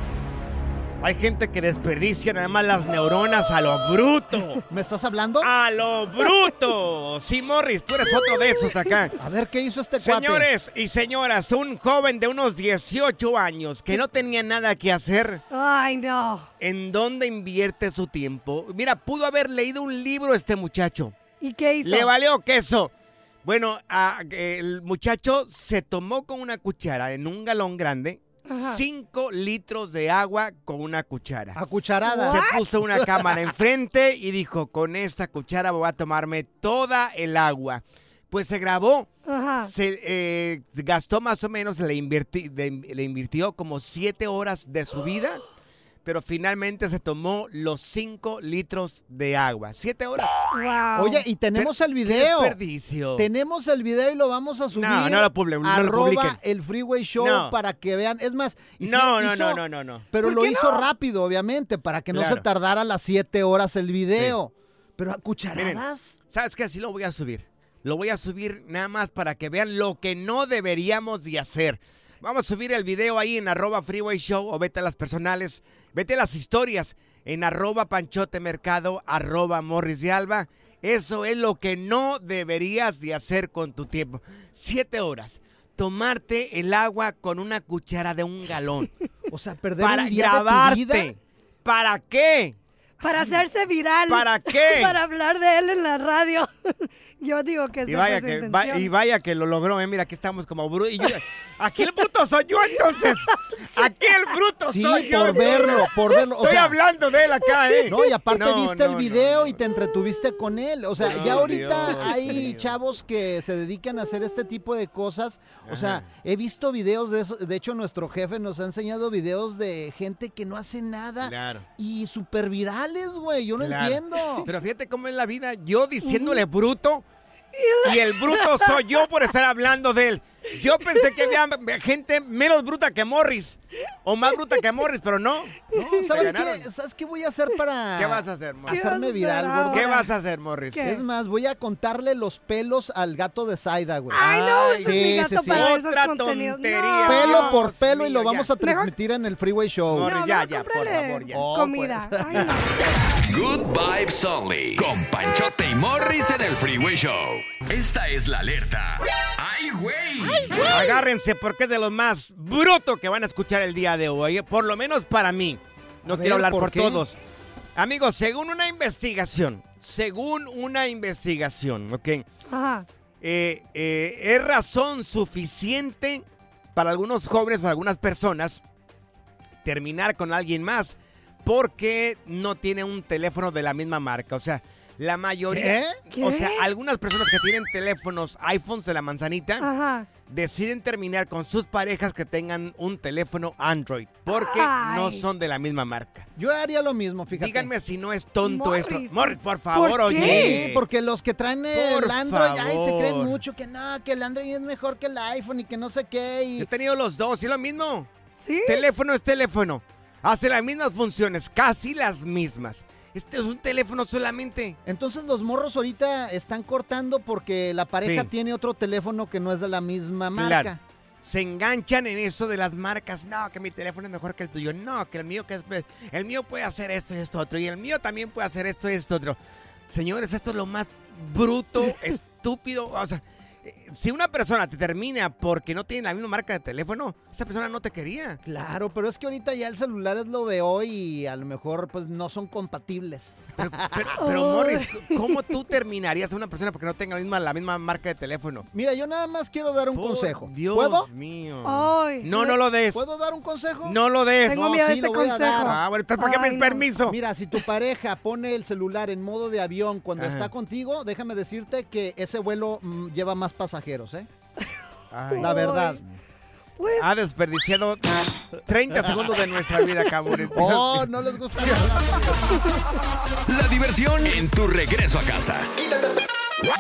Hay gente que desperdicia nada más las neuronas a lo bruto. ¿Me estás hablando? ¡A lo bruto! Sí, Morris, tú eres otro de esos acá. A ver, ¿qué hizo este cuate? Señores y señoras, un joven de unos 18 años que no tenía nada que hacer. Ay, no. ¿En dónde invierte su tiempo? Mira, pudo haber leído un libro este muchacho. ¿Y qué hizo? Le valió queso. Bueno, a- el muchacho se tomó con una cuchara en un galón grande. Ajá. 5 litros de agua con una cuchara. A cucharada. Se puso una cámara enfrente y dijo, con esta cuchara voy a tomarme toda el agua. Pues se grabó. Ajá. Se eh, gastó más o menos, le, invirti- le invirtió como siete horas de su vida, (gasps) (gasps) (gasps) pero finalmente se tomó los 5 litros de agua. Siete horas. Wow. Oye, y tenemos el ¡Qué video. desperdicio! Tenemos el video y lo vamos a subir. No, no lo publi- no lo arroba publiquen. el Freeway Show No. para que vean. Es más, No, no, no, no, no, no. Pero ¿Por lo qué hizo no? rápido, obviamente, para que no Claro. se tardara las siete horas el video. Pero a Miren, cucharadas. ¿sabes qué? Así lo voy a subir. Lo voy a subir nada más para que vean lo que no deberíamos de hacer. Vamos a subir el video ahí en arroba freeway show o vete a las personales, vete a las historias en arroba panchote mercado, arroba morris de alba. Eso es lo que no deberías de hacer con tu tiempo. Siete horas. Tomarte el agua con una cuchara de un galón. (laughs) O sea, perder para un día de tu grabarte. vida. ¿Para qué? Para hacerse viral. ¿Para qué? (laughs) Para hablar de él en la radio. (laughs) Yo digo que Y vaya, que, va- y vaya que lo logró, ¿eh? Mira, aquí estamos como brutos. (laughs) Aquí el bruto soy yo, entonces. Aquí el bruto Sí, soy yo. por verlo, por verlo. O Estoy sea, hablando de él acá, ¿eh? No, y aparte No, viste el no, video y te entretuviste con él. O sea, No, ya ahorita Dios hay chavos que se dedican a hacer este tipo de cosas. O sea, Ajá. he visto videos de eso. De hecho, nuestro jefe nos ha enseñado videos de gente que no hace nada Claro. y súper virales, güey. Yo no Claro. entiendo. Pero fíjate cómo es la vida. Yo diciéndole bruto y el bruto soy yo por estar hablando de él. Yo pensé que había gente menos bruta que Morris. O más bruta que Morris, pero no. No, ¿sabes qué? ¿Sabes qué voy a hacer para ¿Qué vas a hacer, Morris? ¿Qué vas a hacerme hacer viral, gordo? ¿Qué vas a hacer, Morris? ¿Qué? Es más, voy a contarle los pelos al gato de Zaida, güey. Ay, no, ese es mi Sí, gato sí, sí. para esos Otra contenidos. tontería. No. Pelo por pelo y lo vamos ya. a transmitir en el Freeway Show. Morris, No, ya, ya, por favor, ya. Oh, comida. pues. Ay, no. (laughs) Good Vibes Only. Con Panchote y Morris en el Freeway Show. Esta es la alerta. ¡Ay, güey! Agárrense porque es de los más brutos que van a escuchar el día de hoy. ¿eh? Por lo menos para mí. No A quiero ver, hablar ¿por todos. Amigos, según una investigación, según una investigación, ¿ok? Ajá. Eh, eh, es razón suficiente para algunos jóvenes o algunas personas terminar con alguien más porque no tiene un teléfono de la misma marca. O sea, la mayoría... ¿Qué? O sea, algunas personas que tienen teléfonos iPhones de la manzanita Ajá. deciden terminar con sus parejas que tengan un teléfono Android porque Ay. no son de la misma marca. Yo haría lo mismo, fíjate. Díganme si no es tonto Morris, esto. Morris, por favor, ¿por oye. qué? Sí, porque los que traen el Android, ay, se creen mucho que no, que el Android es mejor que el iPhone y que no sé qué. Yo he tenido los dos y lo mismo. ¿Sí? Teléfono es teléfono. Hace las mismas funciones, casi las mismas. Este es un teléfono solamente. Entonces los morros ahorita están cortando porque la pareja Sí. tiene otro teléfono que no es de la misma marca. Claro. Se enganchan en eso de las marcas. No, que mi teléfono es mejor que el tuyo. No, que el mío que es el mío puede hacer esto y esto otro y el mío también puede hacer esto y esto otro. Señores, esto es lo más bruto, (laughs) estúpido. O sea, si una persona te termina porque no tiene la misma marca de teléfono, esa persona no te quería. Claro, pero es que ahorita ya el celular es lo de hoy y a lo mejor pues no son compatibles. Pero, pero, (laughs) Morris, ¿cómo tú terminarías a una persona porque no tenga la misma, la misma marca de teléfono? Mira, yo nada más quiero dar un Por consejo. Dios ¿Puedo? mío. Ay, No, no lo des. ¿Puedo dar un consejo? No lo des. Tengo No, miedo de sí, este a consejo. Ah, bueno, entonces, ¿para qué me no. permiso? Mira, si tu pareja pone el celular en modo de avión cuando Ajá. está contigo, déjame decirte que ese vuelo mm, lleva más pasajeros, ¿eh? (laughs) Ay. La verdad. Pues, Ha desperdiciado 30 segundos de nuestra vida, cabrón. Oh, no les gusta La diversión en tu regreso a casa.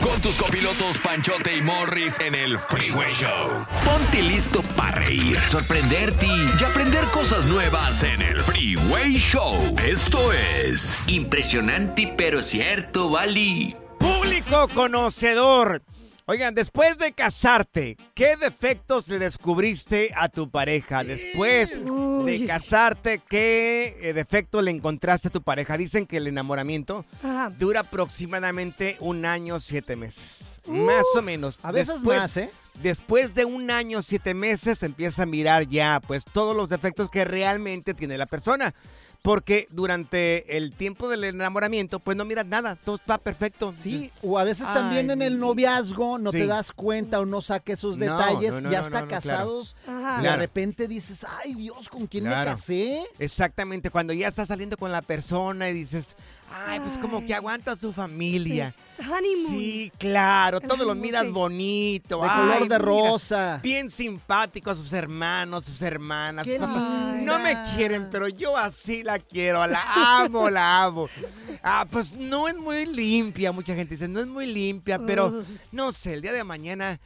Con tus copilotos Panchote y Morris en el Freeway Show. Ponte listo para reír, sorprenderte y aprender cosas nuevas en el Freeway Show. Esto es Impresionante pero cierto, Bali. Público conocedor. Oigan, después de casarte, ¿qué defectos le descubriste a tu pareja? Después de casarte, ¿qué eh, defecto le encontraste a tu pareja? Dicen que el enamoramiento Ajá. dura aproximadamente un año, siete meses. Más o menos. a veces Después- más, ¿eh? Después de un año, siete meses, se empieza a mirar ya, pues, todos los defectos que realmente tiene la persona. Porque durante el tiempo del enamoramiento, pues no miras nada, todo va perfecto. Sí, o a veces también Ay, en el noviazgo no Sí. te das cuenta o no saques esos No, detalles, no, no, ya no, está no, no, claro. casados, Ajá. de Claro. repente dices, ay Dios, ¿con quién me Claro. casé? Exactamente, cuando ya estás saliendo con la persona y dices, ay, pues como que aguanta a su familia. Sí, honeymoon. Sí, claro, El todo lo miras bonito. De ay, color de mira, rosa. Bien simpático a sus hermanos, sus hermanas. Sus. No me quieren, pero yo así la quiero, la amo, la amo. Ah, pues no es muy limpia, mucha gente dice, no es muy limpia, pero no sé, el día de mañana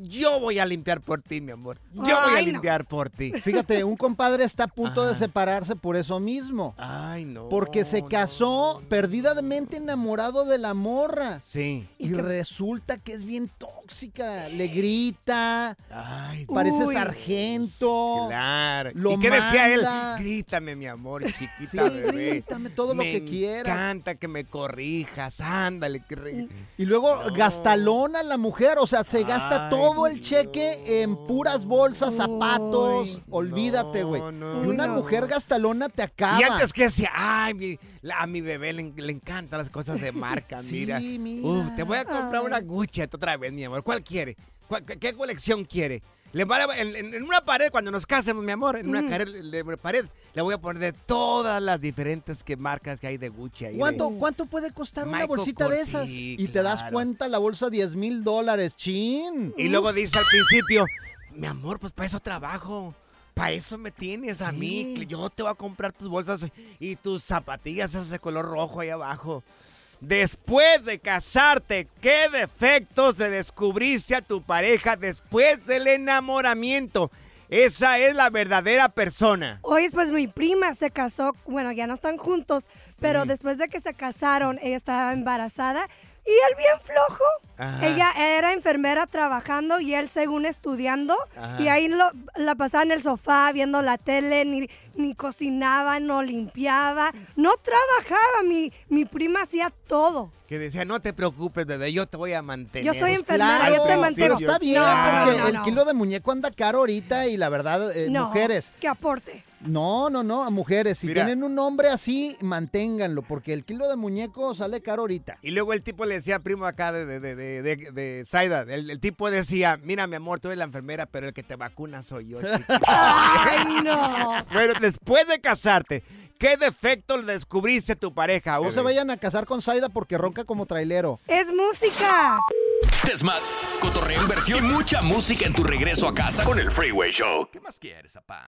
yo voy a limpiar por ti, mi amor. Yo voy a Ay, no. limpiar por ti. Fíjate, un compadre está a punto de separarse por eso mismo. Ay, no. Porque se casó no. perdidamente enamorado de la morra. Sí. Y resulta que es bien tóxica. Le grita, Ay, parece Uy. sargento. Claro. Lo ¿Y qué decía manda. él? Grítame, mi amor, Sí, chiquita bebé. grítame todo lo Me que quieras. encanta que me corrijas, ándale. Que re- Y luego No. gastalona la mujer, o sea, se gasta Ay, todo el Dios. cheque en puras bolsas, zapatos. Uy. Olvídate, güey. no, y una no. mujer gastalona te acaba. Y antes que decía, ay, mi- la- a mi bebé le, en- le encantan las cosas de marca, (laughs) Sí, mira. mira. Uf, te voy a comprar Ay. una Gucci otra vez, mi amor. ¿Cuál quiere? ¿Cuál- qué, qué colección quiere? Le va a- en, en- una pared, cuando nos casemos, mi amor, en una Ujú. pared, le- pared, le voy a poner de todas las diferentes que marcas que hay de Gucci. ahí de- ¿Cuánto, ¿Cuánto puede costar una bolsita de esas? y te das cuenta la bolsa 10 mil dólares, chin. Y luego dice al principio, mi amor, pues para eso trabajo. Para eso me tienes a mí. Yo te voy a comprar tus bolsas y tus zapatillas esas de color rojo ahí abajo. Después de casarte, ¿qué defectos le descubriste a tu pareja después del enamoramiento? Esa es la verdadera persona. Hoy pues mi prima se casó, bueno, ya no están juntos, pero Mm. después de que se casaron, ella estaba embarazada y él bien flojo. Ajá. Ella era enfermera trabajando y él según estudiando Ajá. y ahí lo- la pasaba en el sofá viendo la tele, ni, ni cocinaba, no limpiaba, no trabajaba, mi, mi prima hacía todo. Que decía, no te preocupes, bebé, yo te voy a mantener. Yo soy Pues, enfermera, claro, yo te mantengo. principio. Está bien, No, porque no, el no. kilo de muñeco anda caro ahorita y la verdad, eh, no, mujeres. que aporte. No, no, no, a mujeres. Si Mira. tienen un hombre así, manténganlo, porque el kilo de muñeco sale caro ahorita. Y luego el tipo le decía, primo acá de, de, de, de, de- de Zaida, el, el tipo decía, mira mi amor, tú eres la enfermera, pero el que te vacuna soy yo. chiquito". (laughs) Ay, no. bueno, después de casarte, ¿qué defecto le descubriste a tu pareja? No bebé? se vayan a casar con Zaida porque ronca como trailero. Es música. Desmat, cotorreo, inversión y mucha música en tu regreso a casa con el Freeway Show. ¿Qué más quieres, papá?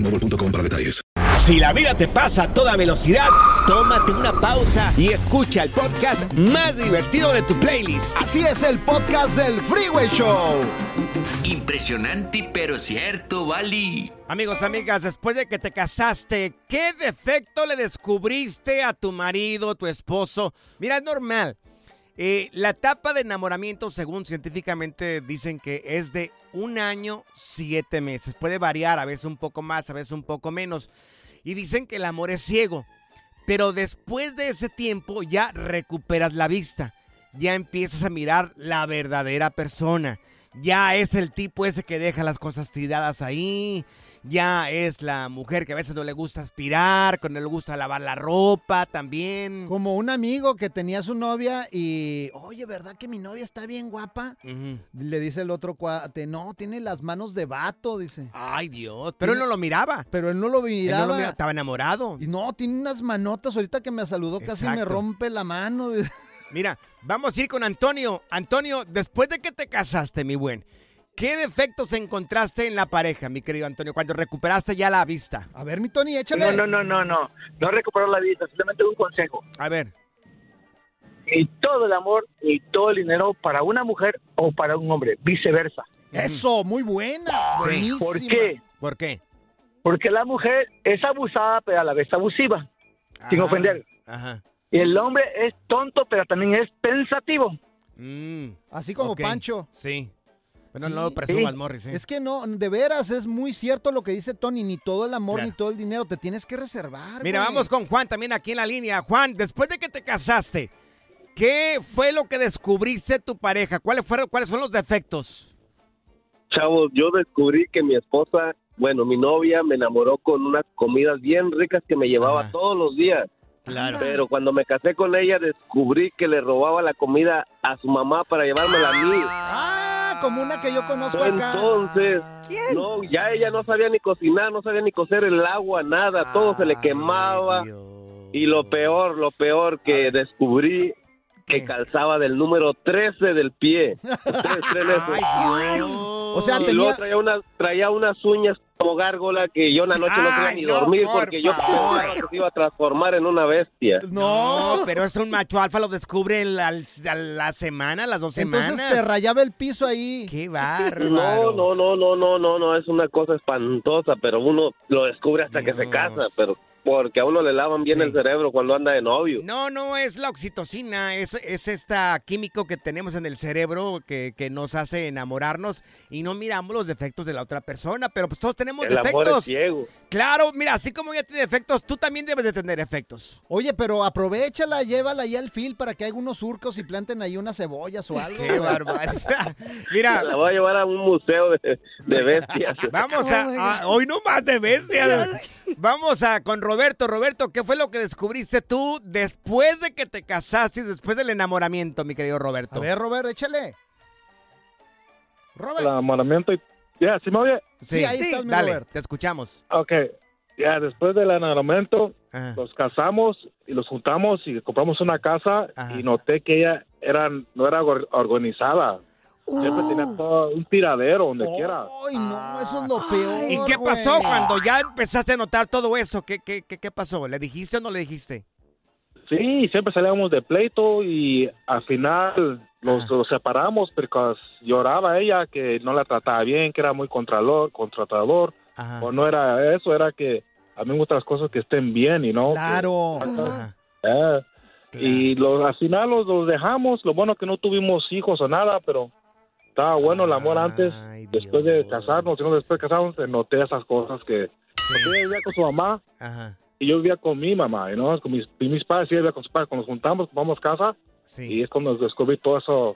boostmobile.com para detalles. Si la vida te pasa a toda velocidad, tómate una pausa y escucha el podcast más divertido de tu playlist. Así es el podcast del Freeway Show. Impresionante, pero cierto, Bali. Amigos, amigas, después de que te casaste, ¿qué defecto le descubriste a tu marido, tu esposo? Mira, es normal. Eh, la etapa de enamoramiento, según científicamente dicen que es de un año, siete meses. Puede variar, a veces un poco más, a veces un poco menos. Y dicen que el amor es ciego. Pero después de ese tiempo ya recuperas la vista. Ya empiezas a mirar la verdadera persona. Ya es el tipo ese que deja las cosas tiradas ahí ya es la mujer que a veces no le gusta aspirar, que no le gusta lavar la ropa también. Como un amigo que tenía su novia y, oye, ¿verdad que mi novia está bien guapa? Le dice el otro cuate, no, tiene las manos de vato, dice. Ay, Dios, pero él no lo miraba. Pero él no lo miraba. Él no lo miraba, estaba enamorado. Y no, tiene unas manotas, ahorita que me saludó casi me rompe la mano. Mira, vamos a ir con Antonio. Antonio, después de que te casaste, mi buen, ¿Qué defectos encontraste en la pareja, mi querido Antonio, cuando recuperaste ya la vista? A ver, mi Tony, échale. No, no, no, no, no. No recuperó la vista, simplemente un consejo. A ver. Y todo el amor y todo el dinero para una mujer o para un hombre, viceversa. Eso, muy buena. Sí. ¿Por qué? ¿Por qué? Porque la mujer es abusada, pero a la vez abusiva, sin ofender. Ajá. Y el hombre es tonto, pero también es pensativo. Mm, Así como. Pancho. Sí. Bueno, Sí. no lo presumas, Morris. ¿eh? Es que no, de veras, es muy cierto lo que dice Tony, ni todo el amor Claro. ni todo el dinero, te tienes que reservar. Mira, güey. vamos con Juan también aquí en la línea. Juan, después de que te casaste, ¿qué fue lo que descubriste de tu pareja? ¿Cuáles fueron, cuáles son los defectos? Chavos, yo descubrí que mi esposa, bueno, mi novia me enamoró con unas comidas bien ricas que me llevaba todos los días. Claro. Pero cuando me casé con ella descubrí que le robaba la comida a su mamá para llevármela a mí. Ah, como una que yo conozco acá. Entonces, no, ya ella no sabía ni cocinar, no sabía ni cocer el agua, nada, todo se le quemaba. Y lo peor, lo peor que descubrí que calzaba del número 13 del pie. (laughs) Ustedes creen eso? O sea, y tenía- luego traía, unas, traía unas uñas como gárgola que yo una noche no podía Ay, ni no, dormir por porque yo pensaba que se iba a transformar en una bestia. No, pero es un macho alfa, lo descubre la, a la semana, las dos Entonces semanas. te rayaba el piso ahí. Qué (laughs) No, bárbaro. no, no, no, no, no, no, es una cosa espantosa, pero uno lo descubre hasta que se casa, pero porque a uno le lavan bien el cerebro cuando anda de novio. No, no es la oxitocina, es, es esta químico que tenemos en el cerebro que, que nos hace enamorarnos y no miramos los defectos de la otra persona, pero pues todos tenemos El amor defectos. es ciego. Claro, mira, así como ella tiene defectos, tú también debes de tener efectos. Oye, pero aprovechala, llévala ahí al fil para que haga unos surcos y planten ahí unas cebollas o algo. Qué barbaridad. (laughs) Mira. La voy a llevar a un museo de, de bestias. Vamos a, a- hoy no más de bestias. Vamos a con Roberto. Roberto, ¿qué fue lo que descubriste tú después de que te casaste y después del enamoramiento, mi querido Roberto? A ver, Robert, échale. Robert. El enamoramiento. y- Ya, ¿sí me oye? Sí, dale, te escuchamos. Ok, ya después del enamoramiento nos casamos y los juntamos y compramos una casa y noté que ella era, no era or- Siempre tenía todo un tiradero donde quiera. Ay, no, eso es lo peor. ¿Y qué pasó güey. cuando ya empezaste a notar todo eso? ¿Qué, qué, qué, qué pasó? ¿Le dijiste o no le dijiste? Sí, siempre salíamos de pleito y al final nos, nos separamos porque lloraba ella que no la trataba bien, que era muy contralor, contratador. O no era eso, era que a mí me gustan las cosas que estén bien y no. que- Claro. Eh, Y lo- al final los, los dejamos. Lo bueno que no tuvimos hijos o nada, pero estaba bueno el amor antes. Después de casarnos, y no después de casarnos, noté esas cosas que. Porque ella vivía con su mamá Ajá. y yo vivía con mi mamá, ¿no? Con mis, y mis padres, y ella vivía con sus padres. Cuando nos juntamos, vamos casa y es cuando descubrí todo eso.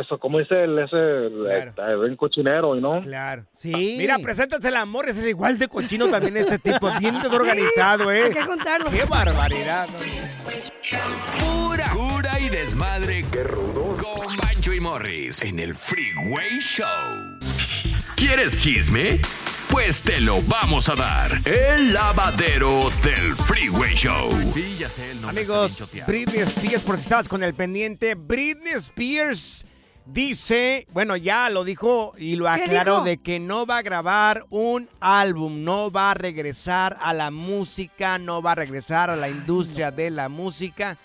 Eso, como dice el, ese, el, el buen cochinero, ¿no? Claro. Sí. Mira, preséntanse el amor, ese es igual de cochino también este tipo, bien (laughs) desorganizado, ¿eh? hay que contarlo. Qué barbaridad. ¿no? Pura cura y desmadre. Qué rudos. Con Bancho y Morris en el Freeway Show. ¿Quieres chisme? Pues te lo vamos a dar. El lavadero del Freeway Show. Sí, ya sé, el Amigos, Britney Spears, por si estabas con el pendiente, Britney Spears dice, bueno, ya lo dijo y lo ¿Qué aclaró de que no va a grabar un álbum, no va a regresar a la música, no va a regresar a la industria de la música.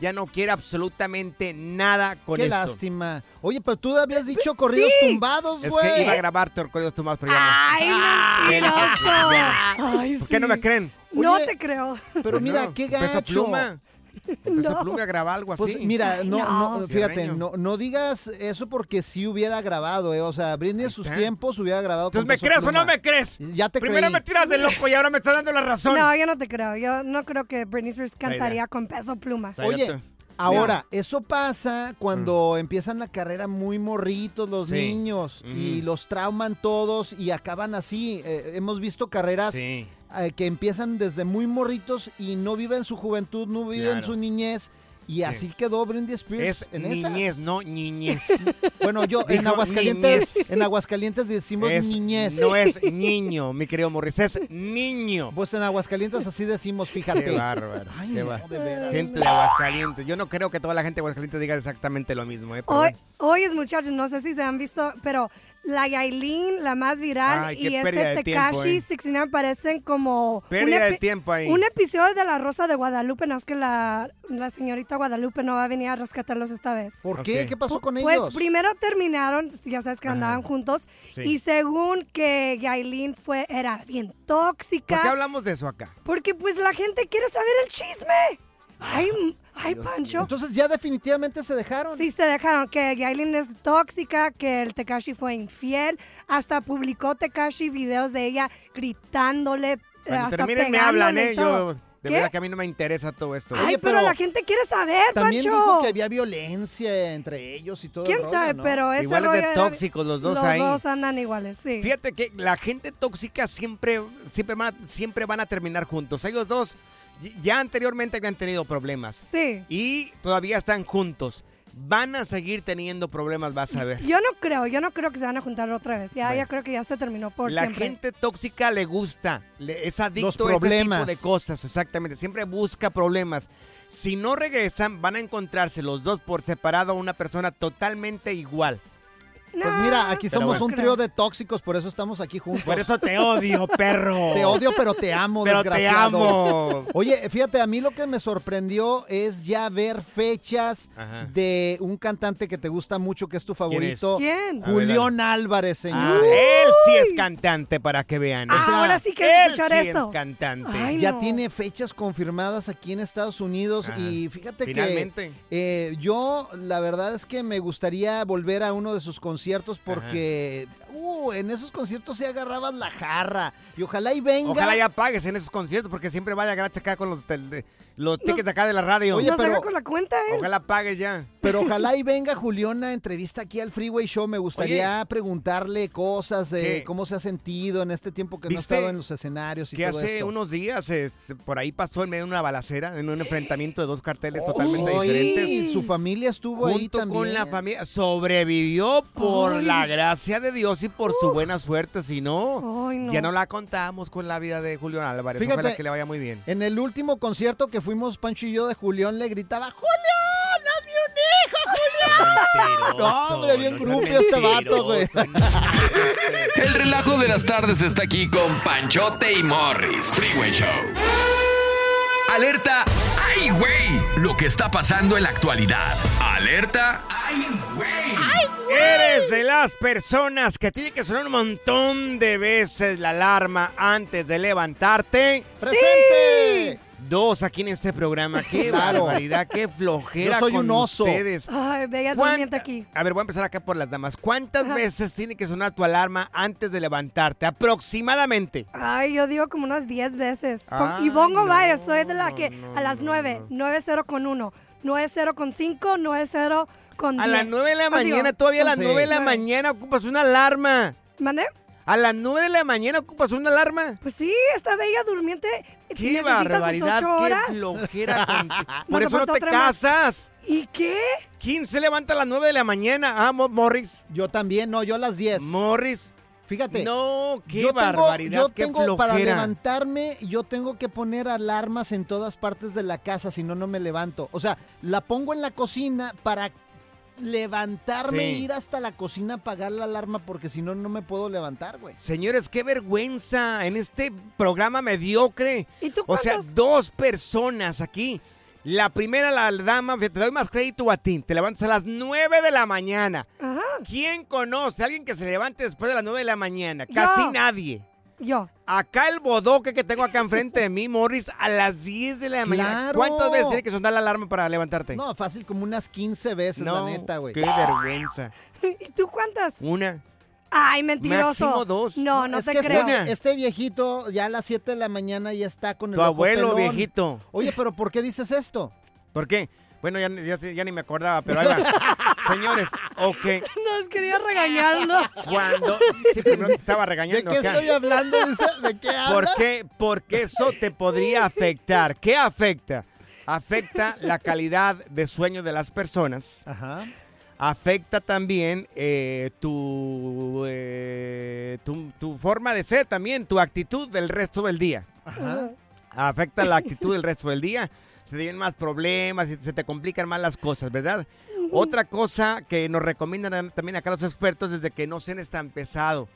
Ya no quiere absolutamente nada con Qué esto. lástima. Oye, pero tú habías dicho corridos Sí. tumbados, Es güey. que iba a grabar corridos tumbados, pero ya no. ¡Ay, mentiroso! Ay, ¿Por qué no me creen? No te creo. Pero mira, No, qué gacho. Pluma. Peso No. Graba algo así. Pues mira, no, no. no, fíjate, no, no digas eso porque sí hubiera grabado, eh. O sea, Britney en sus está. tiempos hubiera grabado Entonces, ¿me crees o no me crees? Ya te Primero creí. me tiras de loco y ahora me estás dando la razón. No, yo no te creo. Yo no creo que Britney Spears cantaría con peso pluma. Oye, ahora, eso pasa cuando empiezan la carrera muy morritos los Sí. niños y los trauman todos y acaban así. Eh, hemos visto carreras Sí. Eh, que empiezan desde muy morritos y no viven su juventud, no viven Claro. su niñez. Y así quedó Britney Spears Es en esa. niñez, no niñez. (laughs) Bueno, yo en Dijo Aguascalientes, niñez. en Aguascalientes decimos Es- niñez. No es niño, mi querido Morris, es niño. Pues en Aguascalientes así decimos, fíjate. Qué bárbaro. Ay, qué no, bárbaro. de veras. Gente de Aguascalientes. Yo no creo que toda la gente de Aguascalientes diga exactamente lo mismo. ¿eh? Hoy, hoy es muchachos, no sé si se han visto, pero la Yailin, la más viral, Ay, y este de tiempo, Tekashi eh. 69 parecen como Pérdida de tiempo ahí. un episodio de La Rosa de Guadalupe, no es que la, la señorita Guadalupe no va a venir a rescatarlos esta vez. ¿Por qué? ¿Qué pasó con Pues ellos? primero terminaron, ya sabes que andaban juntos, Sí. y según que Yailin fue, era bien tóxica. ¿Por qué hablamos de eso acá? Porque pues la gente quiere saber el chisme. Ay, ay Pancho. Entonces ya definitivamente se dejaron. Sí, se dejaron que Yailin es tóxica, que el Tekashi fue infiel. Hasta publicó Tekashi videos de ella gritándole. eh, Cuando hasta terminen me hablan, ¿eh? Yo, de ¿Qué? verdad que a mí no me interesa todo esto. Ay, Oye, pero, pero la gente quiere saber, También Pancho. dijo que había violencia entre ellos y todo. el ¿Quién rollo, sabe? ¿no? Pero ese Iguales de rollo era- tóxicos los dos los ahí. dos andan iguales, sí. Fíjate que la gente tóxica siempre, siempre, van, a, siempre van a terminar juntos. Ellos dos ya anteriormente habían tenido problemas. Sí. Y todavía están juntos. Van a seguir teniendo problemas, vas a ver. Yo no creo, yo no creo que se van a juntar otra vez. Ya, ya creo que ya se terminó por La siempre. gente tóxica le gusta, le- es adicto a este problemas. tipo de cosas, exactamente. Siempre busca problemas. Si no regresan, van a encontrarse los dos por separado a una persona totalmente igual. Pues mira, aquí somos bueno. un trío de tóxicos, por eso estamos aquí juntos. Por eso te odio, (laughs) perro. Te odio, pero te amo, Pero te desgraciado. amo. Oye, fíjate, a mí lo que me sorprendió es ya ver fechas Ajá. de un cantante que te gusta mucho, que es tu favorito. ¿Quién? Ver, Julián Álvarez, Ah, señor. él sí es cantante, para que vean. O sea, Ahora sí quiero él escuchar sí esto. es cantante. Ay, ya no. tiene fechas confirmadas aquí en Estados Unidos Ajá. y fíjate Finalmente. que eh, yo la verdad es que me gustaría volver a uno de sus conciertos porque uh, en esos conciertos se agarrabas la jarra y ojalá y venga. Ojalá ya pagues en esos conciertos porque siempre vaya gratis acá con los, tel- de- los tickets de acá de la radio. Oye, Nos pero- con la cuenta, ¿eh? Ojalá pagues ya. Pero ojalá y venga Julián a entrevista aquí al Freeway Show. Me gustaría preguntarle cosas de ¿Qué? cómo se ha sentido en este tiempo que no ha ¿Viste estado en los escenarios y Que todo hace esto. unos días eh, se- por ahí pasó en medio de una balacera, en un enfrentamiento de dos carteles totalmente Ay, diferentes. su familia estuvo ahí Junto también. con la familia. Sobrevivió por Ay. la gracia de Dios y por su buena suerte. Si no, Ay, no. ya no la contamos con la vida de Julio Álvarez. Fíjate. Ojalá que le vaya muy bien. En el último concierto que fuimos Pancho y yo de Julián le gritaba ¡Julián, hazme un hijo, Julián! No, hombre, bien groupie este vato, güey. El relajo de las tardes está aquí con Panchote y Morris. Freeway Show. Alerta. ¡Ay, güey! Lo que está pasando en la actualidad. Alerta. ¡Ay, güey! Eres de las personas que tiene que sonar un montón de veces la alarma antes de levantarte. ¡Presente! Dos aquí en este programa. Qué Claro. barbaridad, qué flojera Yo soy con un oso. ustedes. Ay, bella ¿Cuánta- durmiente aquí. A ver, voy a empezar acá por las damas. ¿Cuántas veces tiene que sonar tu alarma antes de levantarte? Aproximadamente. Ay, yo digo como unas 10 veces. Y pongo no, varias. Soy de la que no, a las no, 9, 9-0 con 1, 9-0 con 5, 9-0 con A las 10. 9 de la mañana, todavía a las con 9 de la mañana ocupas una alarma. ¿Mande? A las 9 de la mañana ocupas una alarma. Pues sí, esta bella durmiente ¡Qué barbaridad! ocho horas. ¡Qué flojera! (laughs) Por eso no te más. casas. ¿Y qué? ¿Quién se levanta a las 9 de la mañana? Ah, Mo- Morris. Yo también, no, yo a las 10. Morris. Fíjate. No, qué yo tengo- barbaridad, yo qué tengo para flojera. levantarme, yo tengo que poner alarmas en todas partes de la casa, si no, no me levanto. O sea, la pongo en la cocina para levantarme, Sí. ir hasta la cocina, apagar la alarma, porque si no, no me puedo levantar, güey. Señores, qué vergüenza en este programa mediocre. ¿Y tú O sea, dos personas aquí. La primera, la dama, te doy más crédito a ti. Te levantas a las 9 de la mañana. Ajá. ¿Quién conoce a alguien que se levante después de las 9 de la mañana? Casi Yo. nadie. Yo. Acá el bodoque que tengo acá enfrente de mí, Morris, a las 10 de la mañana. Claro. ¿Cuántas veces tiene que sonar la alarma para levantarte? No, fácil, como unas 15 veces, No, la neta, güey. qué vergüenza. (laughs) ¿Y tú cuántas? Una. Ay, mentiroso. Máximo dos. No, no, es te que creo. Este, este viejito ya a las 7 de la mañana ya está con el Tu abuelo, pelón. viejito. Oye, pero ¿por qué dices esto? ¿Por qué? Bueno, ya, ya, sé- ya ni me acordaba, pero ahí va. (laughs) Señores, ok. Nos quería regañarlo. Cuando. Sí, pero no te estaba ¿De regañando. qué acá. estoy hablando? ¿De qué hablas? ¿Por qué? Porque eso te podría (laughs) afectar. ¿Qué afecta? Afecta la calidad de sueño de las personas. Ajá. Afecta también eh, tu, eh, tu, tu forma de ser también, tu actitud del resto del día. Ajá. Afecta la actitud del resto del día. Se te vienen más problemas y se te complican más las cosas, ¿verdad? Otra cosa que nos recomiendan también acá los expertos es de que no cenes tan pesado.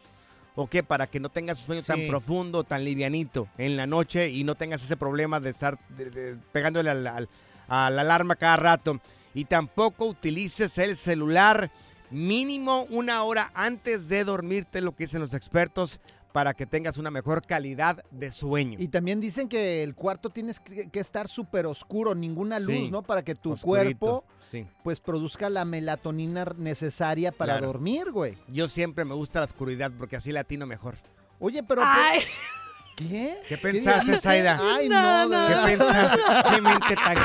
¿O qué? Para que no tengas un sueño tan profundo, tan livianito en la noche y no tengas ese problema de estar de- de- pegándole a la alarma cada rato. Y tampoco utilices el celular mínimo una hora antes de dormirte, lo que dicen los expertos, para que tengas una mejor calidad de sueño. Y también dicen que el cuarto tienes que, que estar súper oscuro, ninguna luz, Sí, ¿no? Para que tu oscurito, cuerpo sí. pues produzca la melatonina necesaria para Claro. dormir, güey. Yo siempre me gusta la oscuridad porque así latino mejor. Oye, pero... Ay. ¿Qué? ¿Qué pensaste? Zaida? Ay, no. ¿Qué pensaste? (laughs) ¿Qué mente tan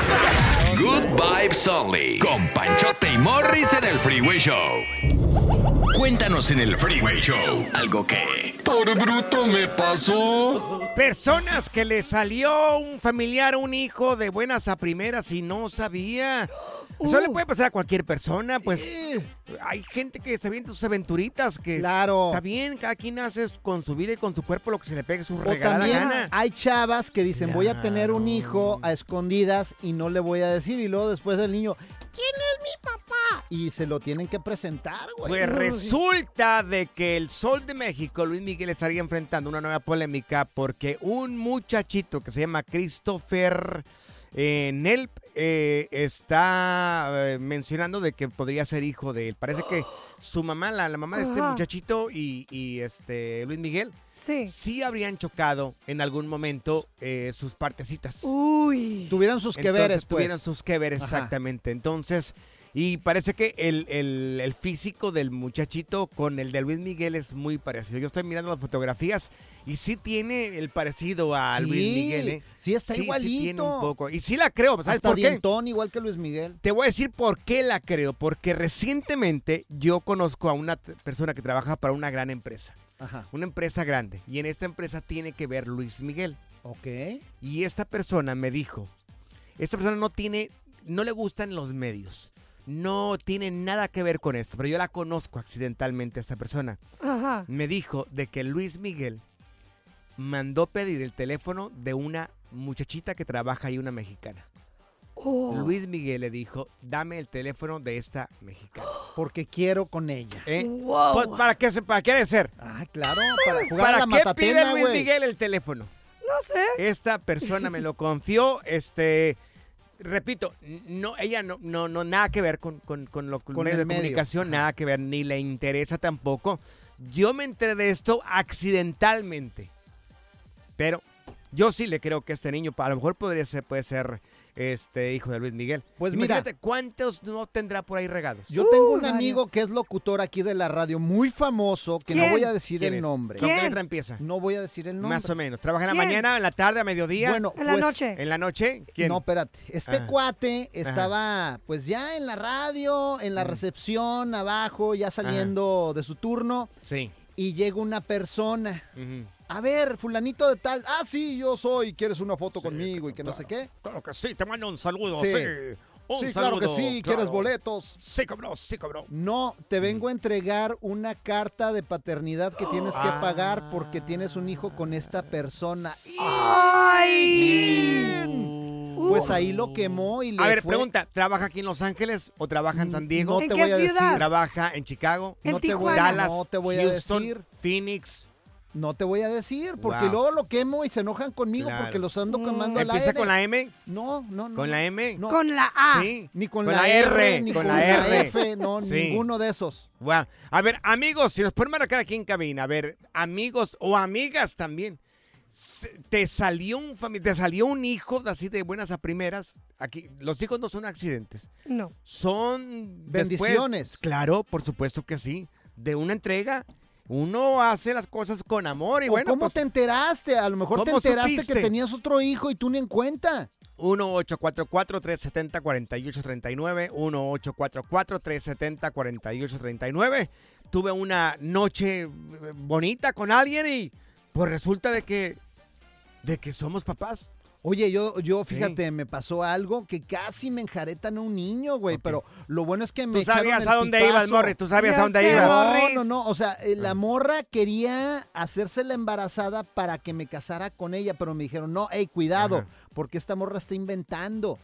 Good Vibes Only. Con Panchote y Morris en el Freeway Show. Cuéntanos en el Freeway Show algo que. Por bruto me pasó. Personas que le salió un familiar, un hijo de buenas a primeras y no sabía. Eso le Uh. puede pasar a cualquier persona, pues hay gente que se viene sus aventuritas, que Claro. está bien, cada quien hace con su vida y con su cuerpo lo que se le pegue su O regalada también gana. hay chavas que dicen, voy a tener un hijo a escondidas y no le voy a decir. Y luego después el niño, ¿quién es mi papá? Y se lo tienen que presentar, güey. Pues resulta de que el Sol de México, Luis Miguel, estaría enfrentando una nueva polémica porque un muchachito que se llama Christopher eh, Nelp eh, está eh, mencionando de que podría ser hijo de él. Parece que su mamá, la, la mamá de este muchachito y, y, este Luis Miguel, Sí. sí habrían chocado en algún momento eh, sus partecitas. Uy. Tuvieron sus que veres, pues. Tuvieran sus que veres, Ajá. exactamente. Entonces, y parece que el, el- el físico del muchachito con el de Luis Miguel es muy parecido. Yo estoy mirando las fotografías y sí tiene el parecido a Sí, Luis Miguel, ¿eh? sí está Sí tiene igualito. un poco. Y sí la creo, ¿sabes Hasta por qué? dientón, igual que Luis Miguel. Te voy a decir por qué la creo. Porque recientemente yo conozco a una persona que trabaja para una gran empresa. Ajá. Una empresa grande. Y en esta empresa tiene que ver Luis Miguel. Ok. Y esta persona me dijo, esta persona no tiene, no le gustan los medios. No tiene nada que ver con esto, pero yo la conozco accidentalmente a esta persona. Ajá. Me dijo de que Luis Miguel mandó pedir el teléfono de una muchachita que trabaja ahí, una mexicana. Oh. Luis Miguel le dijo, dame el teléfono de esta mexicana. (gasps) Porque quiero con ella. ¿Eh? Wow. Pues, ¿Para qué, se- para qué ha de ser? Ah, claro, para jugar ¿Para a la qué pide Luis güey. Miguel el teléfono? No sé. Esta persona me lo confió, este, repito, no, ella no, no, no, nada que ver con, con, con lo con el de medio. comunicación, nada que ver, ni le interesa tampoco. Yo me enteré de esto accidentalmente, pero yo sí le creo que este niño, a lo mejor podría ser, puede ser este hijo de Luis Miguel. Pues Imagínate cuántos no tendrá por ahí regados. Yo tengo un amigo que es locutor aquí de la radio, muy famoso, que no voy a decir ¿Quién el nombre. ¿Con qué letra empieza? No voy a decir el nombre. Más o menos. ¿Trabaja en la ¿Quién? mañana, en la tarde, a mediodía? Bueno, En la pues, noche. ¿En la noche? ¿Quién? No, espérate. Este Ajá. cuate estaba pues ya en la radio, en la recepción, abajo, ya saliendo de su turno. Sí. Y llega una persona. A ver, fulanito de tal. Ah, sí, yo soy. ¿Quieres una foto conmigo y que no sé qué? Claro que sí, te mando un saludo, Sí. sí. Un Sí, claro que saludo, sí. ¿Quieres boletos? Sí, cobró, sí, cobró. No, te vengo a entregar una carta de paternidad que tienes que pagar porque tienes un hijo con esta persona. ¡Ay! Pues ahí lo quemó y le A ver, fue- pregunta, ¿trabaja aquí en Los Ángeles o trabaja en San Diego? No ¿En te qué voy a decir. ciudad? ¿Trabaja en Chicago? En No te voy- Dallas, no te voy a Houston, decir. Phoenix. No te voy a decir, porque Wow. luego lo quemo y se enojan conmigo Claro. porque los ando quemando a la ¿Empieza N. con la M? No, no, no. ¿Con la M? No. Con la A. Sí. Ni con, Con la, la R, R, ni con con, la la, R. F, no, Sí. ninguno de esos. Wow. A ver, amigos, si nos pueden marcar aquí en cabina, a ver, amigos o amigas también. ¿Te salió un fami- te salió un hijo así de buenas a primeras? Aquí, los hijos no son accidentes. No. Son después- Bendiciones. claro, por supuesto que sí. De una entrega. Uno hace las cosas con amor y ¿O bueno, ¿Cómo pues, te enteraste? A lo mejor te ¿cómo enteraste supiste? que tenías otro hijo y tú ni en cuenta. 1-844-370-4839. 1-844-370-4839. Tuve una noche eh, bonita con alguien y pues resulta de que de que somos papás. Oye, yo, yo fíjate, me pasó algo que casi me enjaretan a un niño, güey, pero lo bueno es que me Tú sabías a dónde ibas, Morris, tú sabías a dónde ibas. No, Morris. no, no, o sea, eh, la morra quería hacerse la embarazada para que me casara con ella, pero me dijeron, no, hey, cuidado, Ajá. porque esta morra está inventando.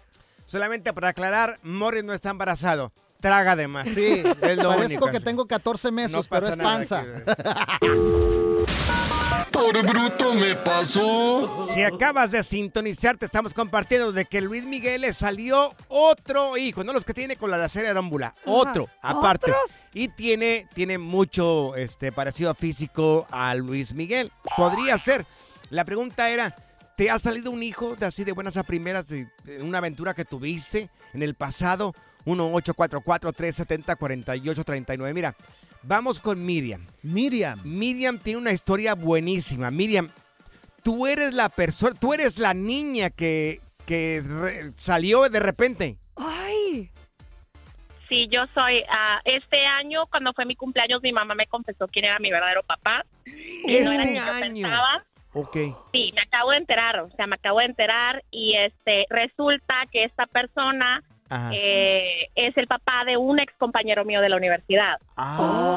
Solamente para aclarar, Morris no está embarazado. Traga de más. Sí, es lo parezco único. que tengo 14 meses, No pero pasa es nada panza. (laughs) Por bruto me pasó. Si acabas de sintonizar, te estamos compartiendo de que Luis Miguel le salió otro hijo, no los que tiene con la Araceli Arámbula, otro, aparte. ¿Otros? Y tiene, tiene mucho este, parecido físico a Luis Miguel. Podría ser. La pregunta era, ¿te ha salido un hijo de así de buenas a primeras de, de una aventura que tuviste en el pasado? 1-844-370-4839. Mira, vamos con Miriam. Miriam. Miriam tiene una historia buenísima. Miriam, tú eres la persona, tú eres la niña que, que re- salió de repente. ¡Ay! Sí, yo soy. ah, este año, cuando fue mi cumpleaños, mi mamá me confesó quién era mi verdadero papá. Y no era Este quien yo año. pensaba. Ok. Sí, me acabo de enterar, o sea, me acabo de enterar y este resulta que esta persona. Eh, es el papá de un ex compañero mío de la universidad.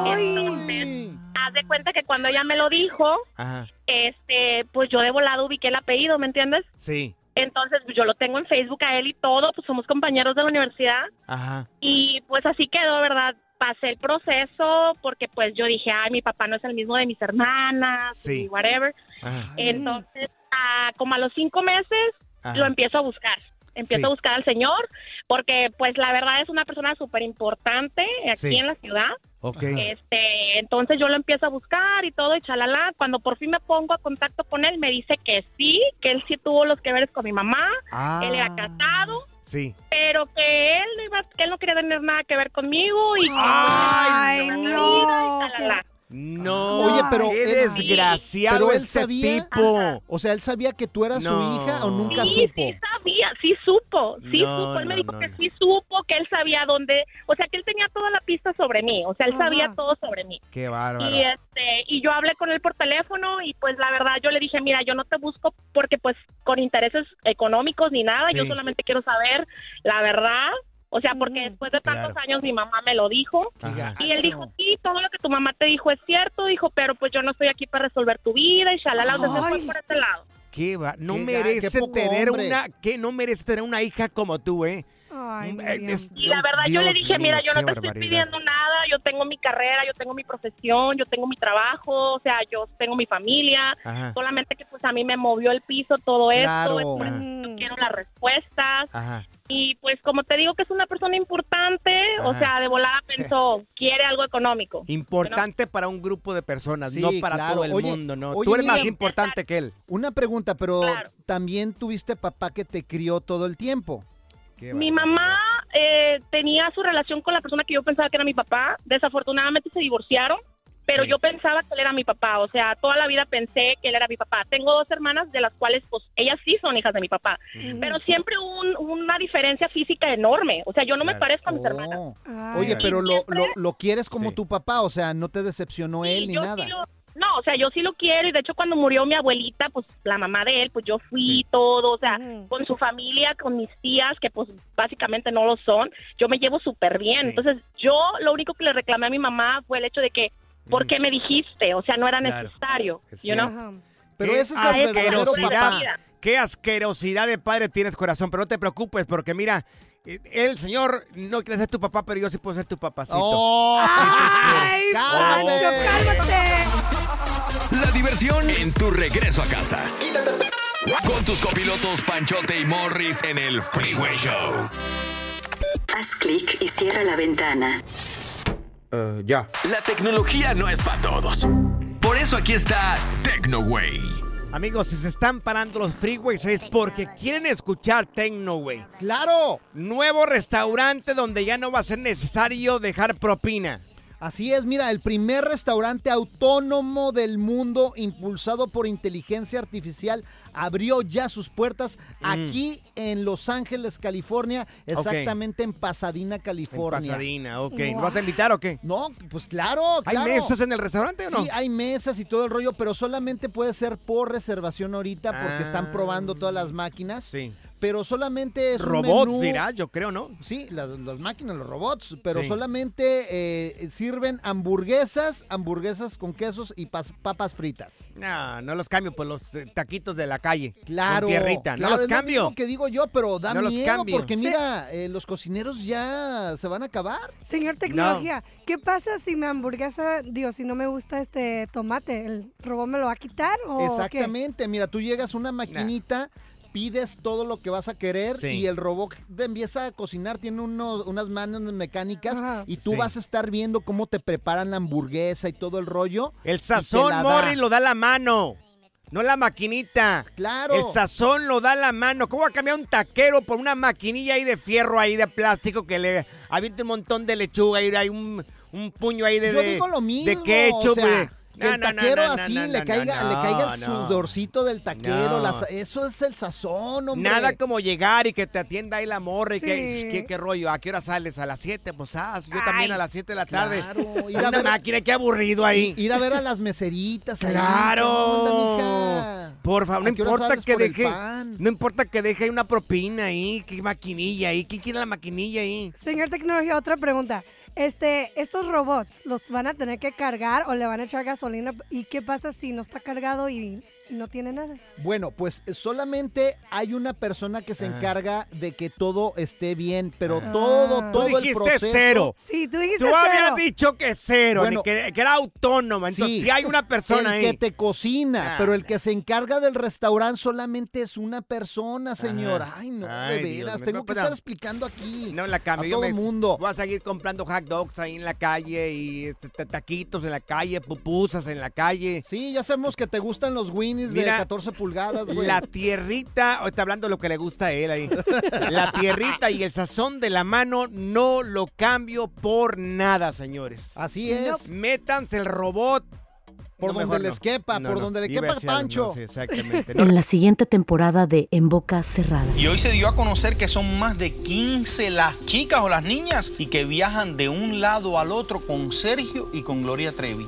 Entonces, haz de cuenta que cuando ella me lo dijo, Ajá. este, pues yo de volado ubiqué el apellido, ¿me entiendes? Sí. Entonces, yo lo tengo en Facebook a él y todo, pues somos compañeros de la universidad. Ajá. Y pues así quedó, ¿verdad? Pasé el proceso porque pues yo dije, ay, mi papá no es el mismo de mis hermanas Sí. y whatever. Ajá. Entonces, ah, como a los cinco meses, Ajá. lo empiezo a buscar. Empiezo Sí. a buscar al señor porque pues la verdad es una persona súper importante aquí Sí. en la ciudad. Ok. Este, entonces yo lo empiezo a buscar y todo y chalala. Cuando por fin me pongo a contacto con él, me dice que sí, que él sí tuvo los que veres con mi mamá, Ah. él era casado, Sí. pero que él no iba, que él no quería tener nada que ver conmigo y que Ay, y no. chalala. No. Oye, pero qué él- desgraciado pero él este sabía, tipo. o sea, él sabía que tú eras su hija o nunca Sí, supo. sí sabía, sí supo, sí No, supo. Él me dijo no, que no. sí supo, que él sabía dónde, o sea, que él tenía toda la pista sobre mí, o sea, él Ajá. sabía todo sobre mí. Qué bárbaro. Y este, y yo hablé con él por teléfono y pues la verdad yo le dije, mira, yo no te busco porque pues con intereses económicos ni nada, yo solamente quiero saber la verdad. O sea, porque después de tantos Claro. años mi mamá me lo dijo. Ajá. Y él dijo, sí, todo lo que tu mamá te dijo es cierto, dijo, pero pues yo no estoy aquí para resolver tu vida y shalala, o sea, se fue por ese lado. Qué va- no Qué merece qué tener hombre. una que no merece tener una hija como tú, ¿eh? Ay, Mm, es- Y la verdad yo le Dios dije, mira, yo no te estoy pidiendo nada, yo tengo mi carrera, yo tengo mi profesión, yo tengo mi trabajo, o sea, yo tengo mi familia, Ajá. solamente que pues a mí me movió el piso todo Claro. esto, es por eso yo quiero las respuestas. Ajá. Y pues como te digo que es una persona importante, o sea, de volada pensó, (laughs) quiere algo económico. Importante para un grupo de personas, Sí, no para claro. todo el Oye, mundo, ¿no? oye, Tú eres más importante que él. Una pregunta, pero también tuviste papá que te crió todo el tiempo. Mi mamá eh, tenía su relación con la persona que yo pensaba que era mi papá. Desafortunadamente se divorciaron, pero yo pensaba que él era mi papá. O sea, toda la vida pensé que él era mi papá. Tengo dos hermanas de las cuales, pues, ellas sí son hijas de mi papá. Pero siempre hubo un- una diferencia física enorme. O sea, yo no me parezco a mis hermanas. Oye, pero lo, lo, lo quieres como tu papá, o sea, no te decepcionó él ni yo nada. sí lo- no, o sea, yo sí lo quiero y de hecho cuando murió mi abuelita, pues la mamá de él, pues yo fui todo, o sea, con su familia, con mis tías, que pues básicamente no lo son, yo me llevo súper bien. Entonces yo lo único que le reclamé a mi mamá fue el hecho de que, ¿por qué me dijiste? O sea, no era Claro. necesario, Es you know? Pero Qué ese es el verdadero asquerosidad, papá. Qué asquerosidad de padre tienes, corazón. Pero no te preocupes, porque mira, eh, el señor no quiere ser tu papá, pero yo sí puedo ser tu papacito. Oh, ¡Ay, (laughs) Pancho, La diversión en tu regreso a casa. Con tus copilotos Panchote y Morris en el Freeway Show. Haz clic y cierra la ventana. Ya. La tecnología no es para todos. Por eso aquí está TecnoWay. Amigos, si se están parando los freeways es porque quieren escuchar Tecnoway. ¡Claro! Nuevo restaurante donde ya no va a ser necesario dejar propina. Así es, mira, el primer restaurante autónomo del mundo impulsado por inteligencia artificial abrió ya sus puertas Mm. aquí en Los Ángeles, California, exactamente en Pasadena, California. Pasadena, ok. ¿Nos vas a invitar o qué? No, pues claro, ¿Hay claro. mesas en el restaurante o no? Sí, hay mesas y todo el rollo, pero solamente puede ser por reservación ahorita porque están probando todas las máquinas. Ah. Sí. Pero solamente es un Robots, menú- dirá, yo creo, ¿no? Sí, las, las máquinas, los robots, pero Sí. solamente eh, sirven hamburguesas, hamburguesas con quesos y pas- papas fritas. No, no los cambio por los eh, taquitos de la calle. Claro. Con tierrita, claro, no los es lo cambio. mismo que digo yo, pero da No los miedo cambio. porque Sí. mira, eh, los cocineros ya se van a acabar. Señor Tecnología, ¿qué pasa si mi hamburguesa, Dios, si no me gusta este tomate? ¿El robot me lo va a quitar o qué? Exactamente, mira, tú llegas a una maquinita, pides todo lo que vas a querer Sí. y el robot te empieza a cocinar, tiene unos, unas manos mecánicas y tú Sí. vas a estar viendo cómo te preparan la hamburguesa y todo el rollo. El sazón. Morris, lo da la mano. No la maquinita. Claro. El sazón lo da la mano. ¿Cómo va a cambiar un taquero por una maquinilla ahí de fierro ahí de plástico que le avienta un montón de lechuga y hay un, un puño ahí de, Yo de, digo lo mismo, de ketchup? o sea, de- que No, el no, no, taquero no, no, así no, le, caiga, no, le caiga el no. sudorcito del taquero, No. las- eso es el sazón, hombre. Nada como llegar y que te atienda ahí la morra y que. ¿qué, qué rollo, ¿a qué hora sales? A las 7, pues ah, yo también a las 7 de la tarde. Claro, (laughs) ir a Una ver- máquina, qué aburrido ahí. Ir a ver a las meseritas. ahí, Claro. Por favor, no ¿A qué hora importa que deje, no importa que deje ahí una propina ahí, qué maquinilla ahí, ¿quién quiere la maquinilla ahí? Señor Tecnología, otra pregunta. Este, estos robots, ¿los van a tener que cargar o le van a echar gasolina? ¿Y qué pasa si no está cargado y, no tiene nada? Bueno, pues solamente hay una persona que se Ah. encarga de que todo esté bien, pero todo, todo Tú el dijiste proceso. cero. Sí, tú dijiste Tú habías cero. dicho que cero, Bueno, que, que era autónoma. Entonces, Sí, si hay una persona el ahí. que te cocina, Ah. pero el que se encarga del restaurante solamente es una persona, señor. Ajá. Ay, no, Ay, de veras, tengo que pero- estar explicando aquí. No la cambio. a todo el mundo. Voy a seguir comprando hot dogs ahí en la calle y este, ta- taquitos en la calle, pupusas en la calle. Sí, ya sabemos que te gustan los Winnies de Mira, 14 pulgadas, güey. La tierrita, ahorita hablando de lo que le gusta a él ahí. La tierrita y el sazón de la mano no lo cambio por nada, señores. Así es. Métanse el robot. Por No, donde les no. quepa, No, por no. donde le quepa algo, Pancho. no, sí, exactamente. En la siguiente temporada de En Boca Cerrada. Y hoy se dio a conocer que son más de 15 las chicas o las niñas y que viajan de un lado al otro con Sergio y con Gloria Trevi.